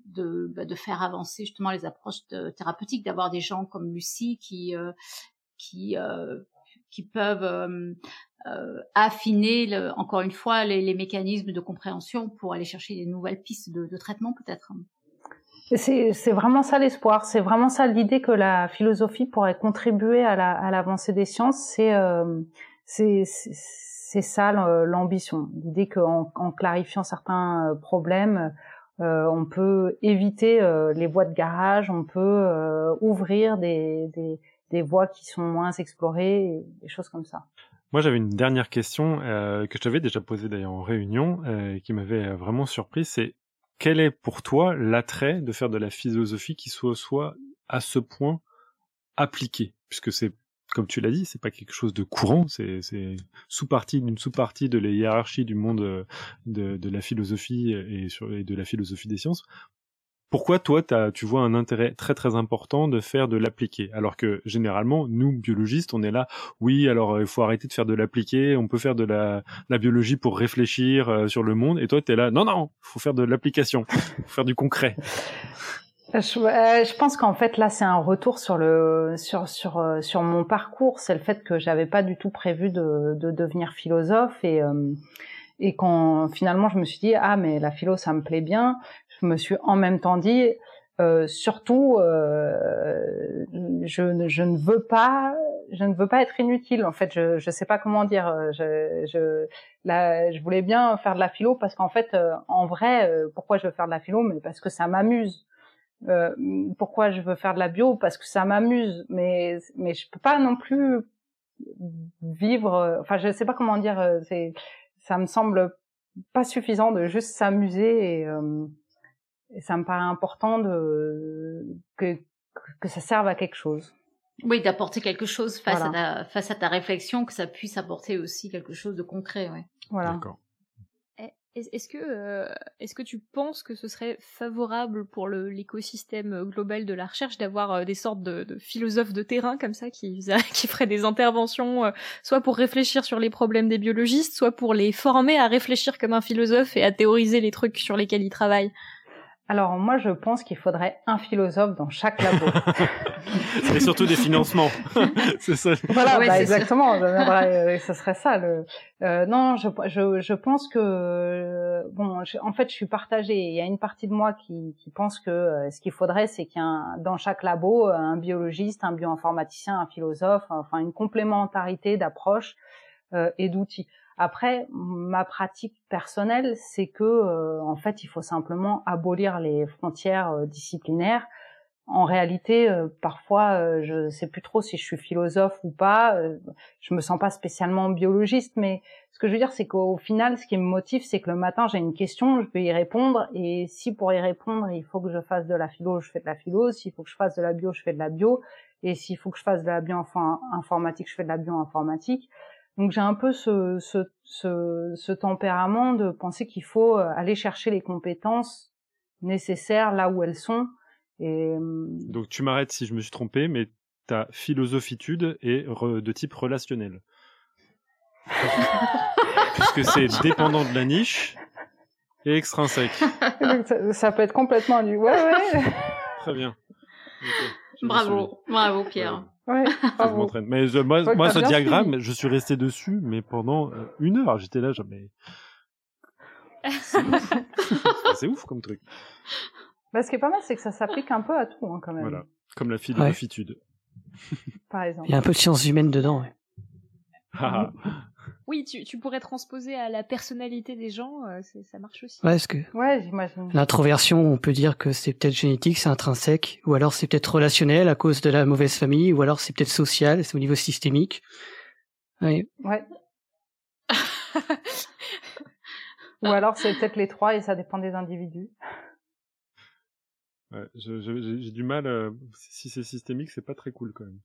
de, bah, de faire avancer justement les approches thérapeutiques, d'avoir des gens comme Lucie qui qui qui peuvent euh, affiner encore une fois les, mécanismes de compréhension pour aller chercher des nouvelles pistes de, traitement peut-être. C'est vraiment ça l'espoir, c'est vraiment ça l'idée que la philosophie pourrait contribuer à l'avancée la, des sciences, c'est euh, ça l'ambition, l'idée qu'en en clarifiant certains euh, problèmes, euh, on peut éviter euh, les voies de garage, on peut euh, ouvrir des, des, des voies qui sont moins explorées, des choses comme ça. Moi, j'avais une dernière question euh, que je t'avais déjà posée d'ailleurs en réunion, euh, qui m'avait vraiment surpris. C'est quel est pour toi l'attrait de faire de la philosophie qui soit soit à ce point appliquée, puisque c'est comme tu l'as dit, c'est pas quelque chose de courant, c'est sous-partie d'une sous-partie de la hiérarchie du monde euh, de, de la philosophie et, sur, et de la philosophie des sciences. Pourquoi toi tu vois un intérêt très très important de faire de l'appliqué alors que généralement nous biologistes on est là oui alors euh, il faut arrêter de faire de l'appliqué on peut faire de la, la biologie pour réfléchir euh, sur le monde. Et toi tu es là non non faut faire de l'application faut faire du concret euh, je, pense qu'en fait là c'est un retour sur le sur sur sur mon parcours c'est le fait que j'avais pas du tout prévu de, de devenir philosophe et et quand finalement je me suis dit ah mais la philo ça me plaît bien je me suis en même temps dit, euh, surtout, euh, je, je, ne veux pas, je ne veux pas être inutile. En fait, je je sais pas comment dire. Je je là, je voulais bien faire de la philo parce qu'en fait, euh, en vrai, euh, pourquoi je veux faire de la philo? Mais parce que ça m'amuse. Euh, pourquoi je veux faire de la bio? Parce que ça m'amuse. Mais mais je peux pas non plus vivre. Enfin, je sais pas comment dire. C'est ça me semble pas suffisant de juste s'amuser et et ça me paraît important de que que ça serve à quelque chose. Oui, d'apporter quelque chose face à ta face à ta réflexion, que ça puisse apporter aussi quelque chose de concret, ouais. Voilà. D'accord. Est-ce que, euh, est-ce que tu penses que ce serait favorable pour l'écosystème global de la recherche d'avoir euh, des sortes de, philosophes de terrain comme ça qui, qui feraient des interventions, euh, soit pour réfléchir sur les problèmes des biologistes, soit pour les former à réfléchir comme un philosophe et à théoriser les trucs sur lesquels ils travaillent? Alors moi je pense qu'il faudrait un philosophe dans chaque labo. Et surtout des financements. c'est ça. Voilà, bah, exactement. Euh, ce serait ça. Le... Euh, non, je, je, je, pense que bon, en fait je suis partagée. Il y a une partie de moi qui, qui pense que euh, ce qu'il faudrait c'est qu'il y ait dans chaque labo un biologiste, un bioinformaticien, un philosophe, enfin une complémentarité d'approche euh, et d'outils. Après, ma pratique personnelle, c'est que euh, en fait, il faut simplement abolir les frontières euh, disciplinaires. En réalité, euh, parfois, je sais plus trop si je suis philosophe ou pas. je me sens pas spécialement biologiste, mais ce que je veux dire, c'est qu'au final, ce qui me motive, c'est que le matin, j'ai une question, je peux y répondre, et si pour y répondre, il faut que je fasse de la philo, je fais de la philo. S'il faut que je fasse de la bio, je fais de la bio. Et s'il faut que je fasse de la bioinformatique, je fais de la bioinformatique. Donc j'ai un peu ce, ce, ce, ce, tempérament de penser qu'il faut euh, aller chercher les compétences nécessaires là où elles sont. Et... Euh, Donc tu m'arrêtes si je me suis trompé, mais ta philosophitude est de type relationnel. Puisque c'est dépendant de la niche et extrinsèque. Ça, ça, peut être complètement du... Ouais, ouais. Très bien. Bravo, bravo Pierre. Ouais, mais moi, moi ce diagramme, je suis resté dessus, mais pendant euh, une heure, j'étais là, jamais. C'est ouf. comme truc. Bah, ce qui est pas mal, c'est que ça s'applique un peu à tout, hein, quand même. Voilà, comme la philosophitude. Par exemple. Il y a un peu de sciences humaines dedans. Ouais. Oui, tu, tu, pourrais transposer à la personnalité des gens, euh, ça marche aussi. Ouais, est-ce que ouais. L'introversion, on peut dire que c'est peut-être génétique, c'est intrinsèque, ou alors c'est peut-être relationnel à cause de la mauvaise famille, ou alors c'est peut-être social, c'est au niveau systémique. Ouais. Ouais. Ou alors c'est peut-être les trois et ça dépend des individus. Ouais, j'ai du mal. Euh, si c'est systémique, c'est pas très cool quand même.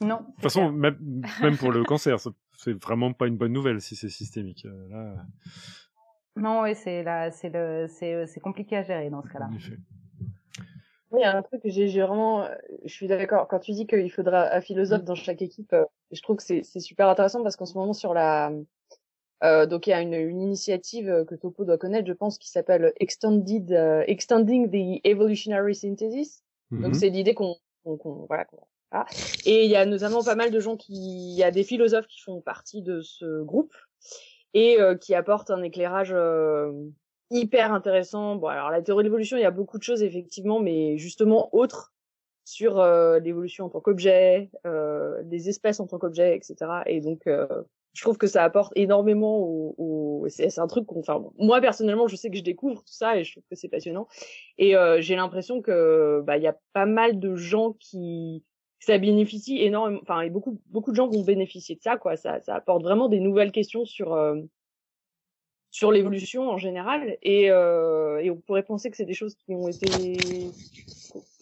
Non. De toute façon, même, même, pour le cancer, c'est vraiment pas une bonne nouvelle si c'est systémique. Euh, là... Non, oui, c'est c'est compliqué à gérer dans ce cas-là. Oui, il y a un truc que j'ai vraiment, je suis d'accord. Quand tu dis qu'il faudra un philosophe dans chaque équipe, euh, je trouve que c'est super intéressant parce qu'en ce moment sur la, euh, donc il y a une, une, initiative que Topo doit connaître, je pense, qui s'appelle Extended euh, Extending the Evolutionary Synthesis. Donc mm-hmm. c'est l'idée qu'on qu'on Et il y a notamment pas mal de gens qui, il y a des philosophes qui font partie de ce groupe et euh, qui apportent un éclairage euh, hyper intéressant. Bon, alors la théorie de l'évolution, il y a beaucoup de choses effectivement, mais justement autres sur euh, l'évolution en tant qu'objet, des espèces en tant qu'objet, etc. Et donc, je trouve que ça apporte énormément au, au... c'est un truc qu'on, enfin, moi personnellement, je sais que je découvre tout ça et je trouve que c'est passionnant. Et j'ai l'impression que bah il y a pas mal de gens qui ça bénéficie énormément, enfin, et beaucoup, beaucoup de gens vont bénéficier de ça, quoi. Ça, ça apporte vraiment des nouvelles questions sur, euh, sur l'évolution en général. Et, euh, et on pourrait penser que c'est des choses qui ont été,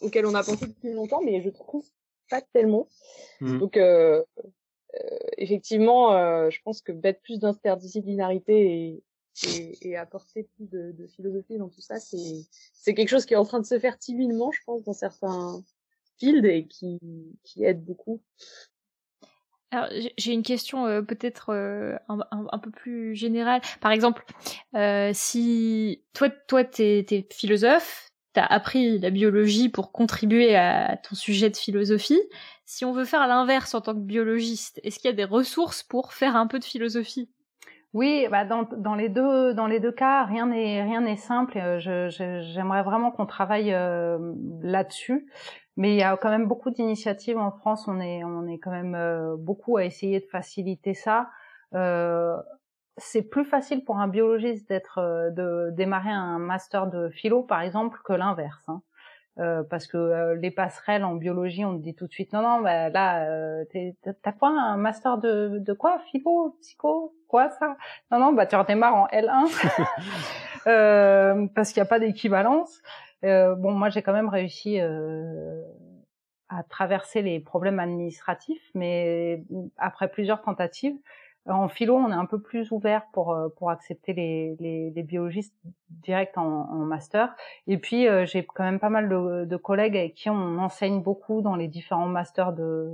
auxquelles on a pensé depuis longtemps, mais je trouve pas tellement. Mmh. Donc, euh, euh effectivement, euh, je pense que mettre plus d'interdisciplinarité et, et, et, apporter plus de, de philosophie dans tout ça, c'est, c'est quelque chose qui est en train de se faire timidement, je pense, dans certains, et qui, aide beaucoup. J'ai une question euh, peut-être euh, un, un, peu plus générale. Par exemple, euh, si toi, toi, t'es es philosophe, t'as appris la biologie pour contribuer à ton sujet de philosophie. Si on veut faire l'inverse en tant que biologiste, est-ce qu'il y a des ressources pour faire un peu de philosophie? Oui, bah dans, dans, les deux dans les deux cas, rien n'est rien n'est simple. J'aimerais je, vraiment qu'on travaille euh, là-dessus. Mais il y a quand même beaucoup d'initiatives en France. On est, on est quand même euh, beaucoup à essayer de faciliter ça. Euh, c'est plus facile pour un biologiste d'être, euh, de démarrer un master de philo, par exemple, que l'inverse. Hein. Euh, parce que les passerelles en biologie, on te dit tout de suite non non, bah, là, t'as quoi un master de, de quoi, philo, psycho, quoi ça? Non non, bah tu redémarres en L1 parce qu'il n'y a pas d'équivalence. Euh, bon, moi, j'ai quand même réussi euh, à traverser les problèmes administratifs, mais après plusieurs tentatives, en philo, on est un peu plus ouvert pour euh, pour accepter les, les, les biologistes directs en, en, master. Et puis euh, j'ai quand même pas mal de, de, collègues avec qui on enseigne beaucoup dans les différents masters de,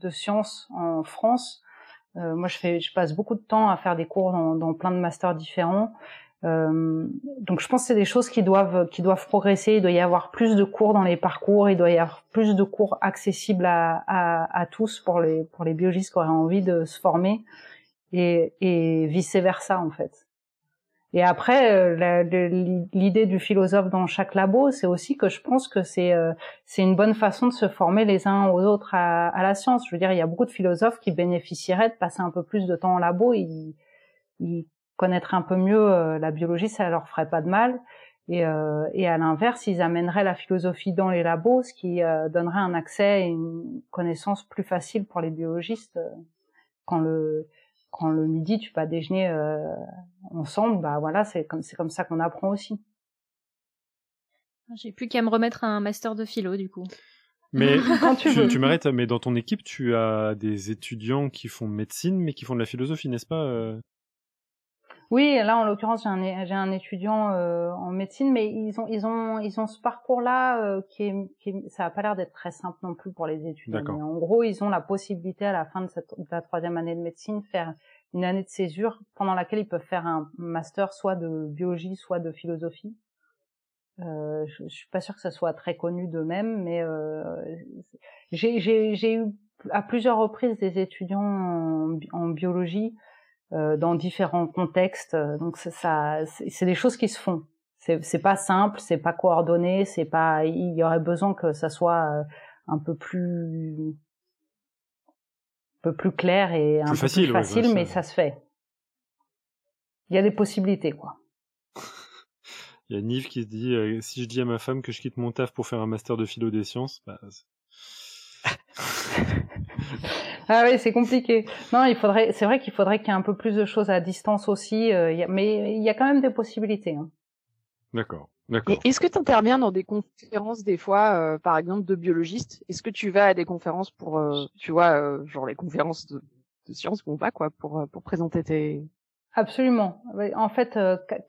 de sciences en France. Euh, moi, je fais, je passe beaucoup de temps à faire des cours dans, dans plein de masters différents. Euh, donc je pense que c'est des choses qui doivent qui doivent progresser. Il doit y avoir plus de cours dans les parcours, il doit y avoir plus de cours accessibles à, à, à tous pour les pour les biologistes qui auraient envie de se former et, et vice versa en fait. Et après, euh, l'idée du philosophe dans chaque labo, c'est aussi que je pense que c'est euh, c'est une bonne façon de se former les uns aux autres à, la science. Je veux dire, il y a beaucoup de philosophes qui bénéficieraient de passer un peu plus de temps en labo. Ils, ils connaître un peu mieux euh, la biologie, ça leur ferait pas de mal. Et, euh, et à l'inverse, ils amèneraient la philosophie dans les labos, ce qui euh, donnerait un accès et une connaissance plus facile pour les biologistes. Quand le quand le midi tu vas déjeuner ensemble, bah voilà, c'est comme c'est comme ça qu'on apprend aussi. J'ai plus qu'à me remettre un master de philo du coup. Mais tu, tu, m'arrêtes, mais dans ton équipe, tu as des étudiants qui font médecine, mais qui font de la philosophie, n'est-ce pas oui, là en l'occurrence j'ai un, j'ai un étudiant euh, en médecine, mais ils ont ils ont ils ont ce parcours-là euh, qui, est, qui ça a pas l'air d'être très simple non plus pour les étudiants. Mais en gros, ils ont la possibilité à la fin de, cette, de la troisième année de médecine faire une année de césure pendant laquelle ils peuvent faire un master soit de biologie, soit de philosophie. Euh, je, je suis pas sûre que ça soit très connu d'eux-mêmes, mais euh, j'ai, j'ai, j'ai eu à plusieurs reprises des étudiants en, en biologie dans différents contextes. Donc ça, c'est des choses qui se font. C'est pas simple, c'est pas coordonné, c'est pas. Il y aurait besoin que ça soit euh, un peu plus, un peu plus clair et un peu plus facile, mais ça se fait. Il y a des possibilités, quoi. Il y a Nive qui se dit euh, si je dis à ma femme que je quitte mon taf pour faire un master de philo des sciences, bah, ah oui, c'est compliqué. Non, il faudrait, c'est vrai qu'il faudrait qu'il y ait un peu plus de choses à distance aussi, euh, mais il y a quand même des possibilités. Hein. D'accord. D'accord. Est-ce que tu interviens dans des conférences des fois, euh, par exemple, de biologistes? Est-ce que tu vas à des conférences pour, euh, tu vois, genre les conférences de, de sciences qu'on va, quoi, pour, pour présenter tes... Absolument. En fait,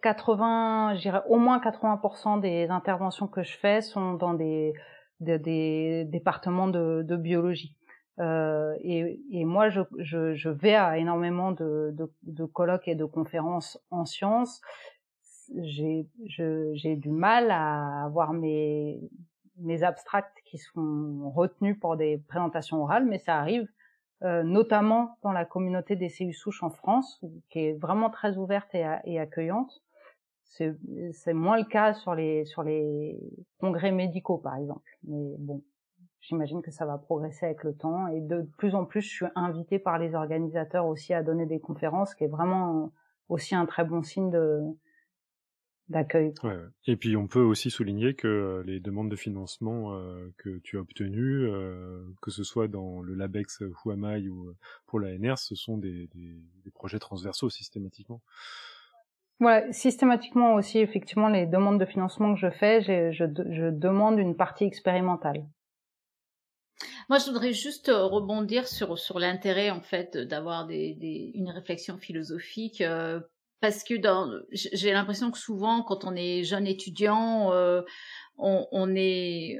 80, je dirais au moins 80% des interventions que je fais sont dans des, des, des départements de, de biologie. Euh, et, et, moi, je, je, je, vais à énormément de, de, de, colloques et de conférences en sciences. J'ai du mal à avoir mes, mes abstracts qui sont retenus pour des présentations orales, mais ça arrive, euh, notamment dans la communauté des cellules souches en France, qui est vraiment très ouverte et, et accueillante. C'est moins le cas sur les sur les congrès médicaux, par exemple. Mais bon, J'imagine que ça va progresser avec le temps et de plus en plus, je suis invitée par les organisateurs aussi à donner des conférences, ce qui est vraiment aussi un très bon signe de d'accueil. Ouais. Et puis on peut aussi souligner que euh, les demandes de financement euh, que tu as obtenues, euh, que ce soit dans le Labex Huamai ou pour la NR, ce sont des, des, des projets transversaux systématiquement. Ouais, systématiquement aussi, effectivement, les demandes de financement que je fais, je, je, je demande une partie expérimentale. Moi, je voudrais juste euh, rebondir sur l'intérêt en fait d'avoir des, une réflexion philosophique euh, parce que j'ai l'impression que souvent quand on est jeune étudiant euh, on, on, est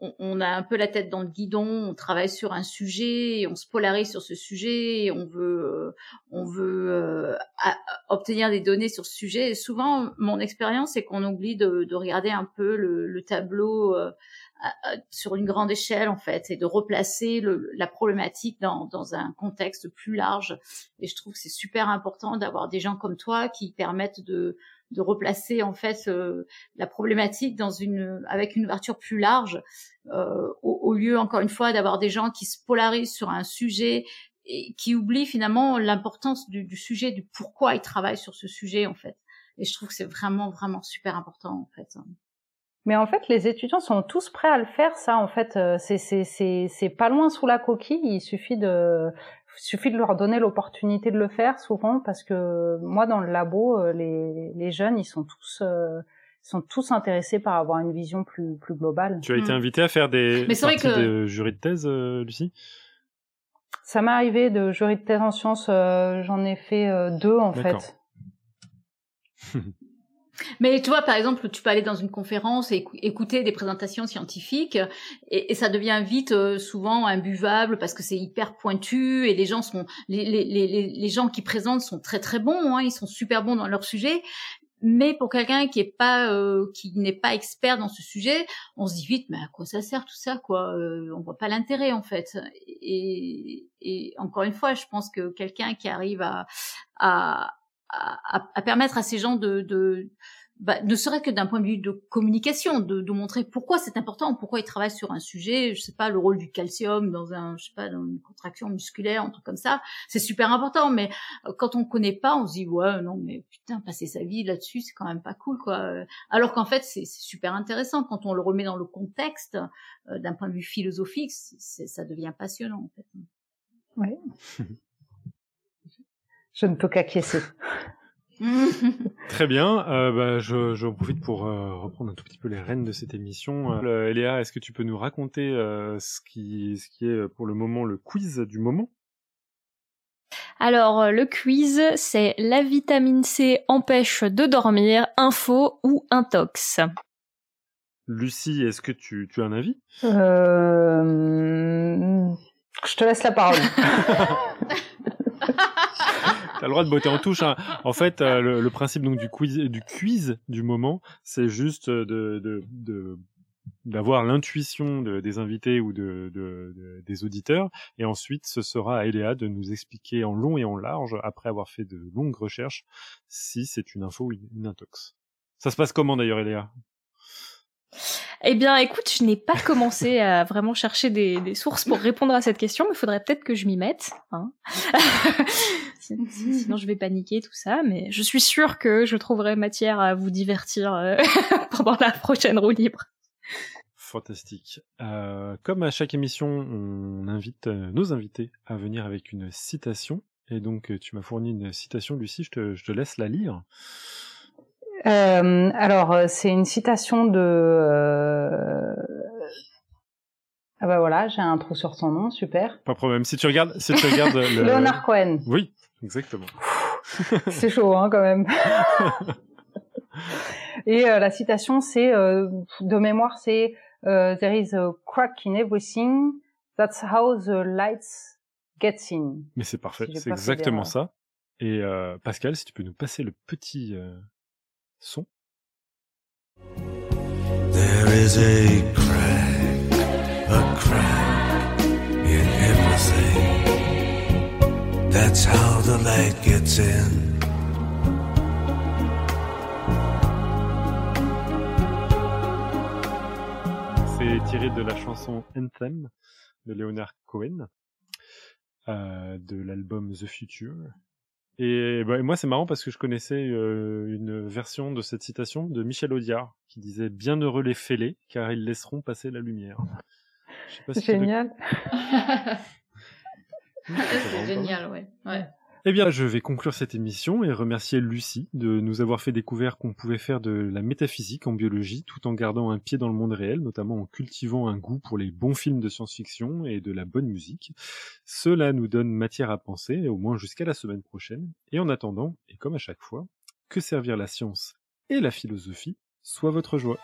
on, on, a un peu la tête dans le guidon on travaille sur un sujet on se polarise sur ce sujet et on veut on veut obtenir des données sur ce sujet. Et souvent mon expérience c'est qu'on oublie de, de, regarder un peu le, le tableau sur une grande échelle en fait et de replacer le, la problématique dans, dans, un contexte plus large. Et je trouve que c'est super important d'avoir des gens comme toi qui permettent de, de replacer en fait euh, la problématique dans une avec une ouverture plus large euh, au, au, lieu encore une fois d'avoir des gens qui se polarisent sur un sujet et qui oublient finalement l'importance du, du sujet du pourquoi ils travaillent sur ce sujet en fait et je trouve que c'est vraiment vraiment super important en fait mais en fait, les étudiants sont tous prêts à le faire. Ça, en fait, euh, c'est c'est c'est pas loin sous la coquille. Il suffit de suffit de leur donner l'opportunité de le faire souvent parce que moi dans le labo euh, les les jeunes ils sont tous euh, sont tous intéressés par avoir une vision plus plus globale. Tu as été mm. invité à faire des Mais parties que... de jury de thèse, Lucie? Ça m'est arrivé de jury de thèse en sciences. J'en ai fait deux en fait. Mais tu vois, par exemple, tu peux aller dans une conférence et écouter des présentations scientifiques et, ça devient vite euh, souvent imbuvable parce que c'est hyper pointu et les gens sont les, les, les, les, gens qui présentent sont très très bons, hein, ils sont super bons dans leur sujet. Mais pour quelqu'un qui est pas euh, qui n'est pas expert dans ce sujet, on se dit vite mais à quoi ça sert tout ça quoi euh, On voit pas l'intérêt en fait. Et, et encore une fois, je pense que quelqu'un qui arrive à, à à, à, permettre à ces gens de, de bah, ne serait que d'un point de vue de communication, de, de montrer pourquoi c'est important, pourquoi ils travaillent sur un sujet, je sais pas, le rôle du calcium dans un, je sais pas, dans une contraction musculaire, un truc comme ça, c'est super important. Mais euh, quand on connaît pas, on se dit ouais, non, mais putain, passer sa vie là-dessus, c'est quand même pas cool, quoi. Alors qu'en fait, c'est super intéressant quand on le remet dans le contexte euh, d'un point de vue philosophique, ça devient passionnant, en fait. Oui. Je ne peux qu'acquiescer. Très bien. Euh, bah, je, je profite pour euh, reprendre un tout petit peu les rênes de cette émission. Euh, Eléa, est-ce que tu peux nous raconter euh, ce, qui, ce qui est pour le moment le quiz du moment? Alors, le quiz, c'est la vitamine C empêche de dormir, info ou intox. Lucie, est-ce que tu, tu as un avis? Euh... Je te laisse la parole. T'as le droit de botter en touche. Hein. En fait, euh, le, principe donc du quiz, du quiz du moment, c'est juste de, de, d'avoir l'intuition de, des invités ou de, de, des auditeurs, et ensuite ce sera à Eléa de nous expliquer en long et en large, après avoir fait de longues recherches, si c'est une info ou une intox. Ça se passe comment d'ailleurs, Eléa? Eh bien, écoute, je n'ai pas commencé à vraiment chercher des, sources pour répondre à cette question, mais il faudrait peut-être que je m'y mette. Hein. Sinon, je vais paniquer tout ça, mais je suis sûre que je trouverai matière à vous divertir euh, pendant la prochaine roue libre. Fantastique. Euh, comme à chaque émission, on invite euh, nos invités à venir avec une citation. Et donc, tu m'as fourni une citation, Lucie, je te laisse la lire. Euh, alors, c'est une citation de... Euh... Ah bah voilà, j'ai un trou sur son nom, super. Pas de problème. Si tu regardes, si tu regardes le... Leonard Cohen. Oui, exactement. c'est chaud, hein, quand même. Et euh, la citation, c'est euh, de mémoire, c'est euh, There is a crack in everything. That's how the lights get in. Mais c'est parfait, c'est exactement ça. Et Pascal, si tu peux nous passer le petit son. There is a crack, a crack in everything. That's how the light gets in. C'est tiré de la chanson Anthem de Leonard Cohen, euh, de l'album The Future. Et bah, moi, c'est marrant parce que je connaissais euh, une version de cette citation de Michel Audiard qui disait Bienheureux les fêlés, car ils laisseront passer la lumière. C'est génial. c'est génial, ouais. ouais. Eh bien, je vais conclure cette émission et remercier Lucie de nous avoir fait découvrir qu'on pouvait faire de la métaphysique en biologie tout en gardant un pied dans le monde réel, notamment en cultivant un goût pour les bons films de science-fiction et de la bonne musique. Cela nous donne matière à penser, au moins jusqu'à la semaine prochaine. Et en attendant, et comme à chaque fois, que servir la science et la philosophie soit votre joie.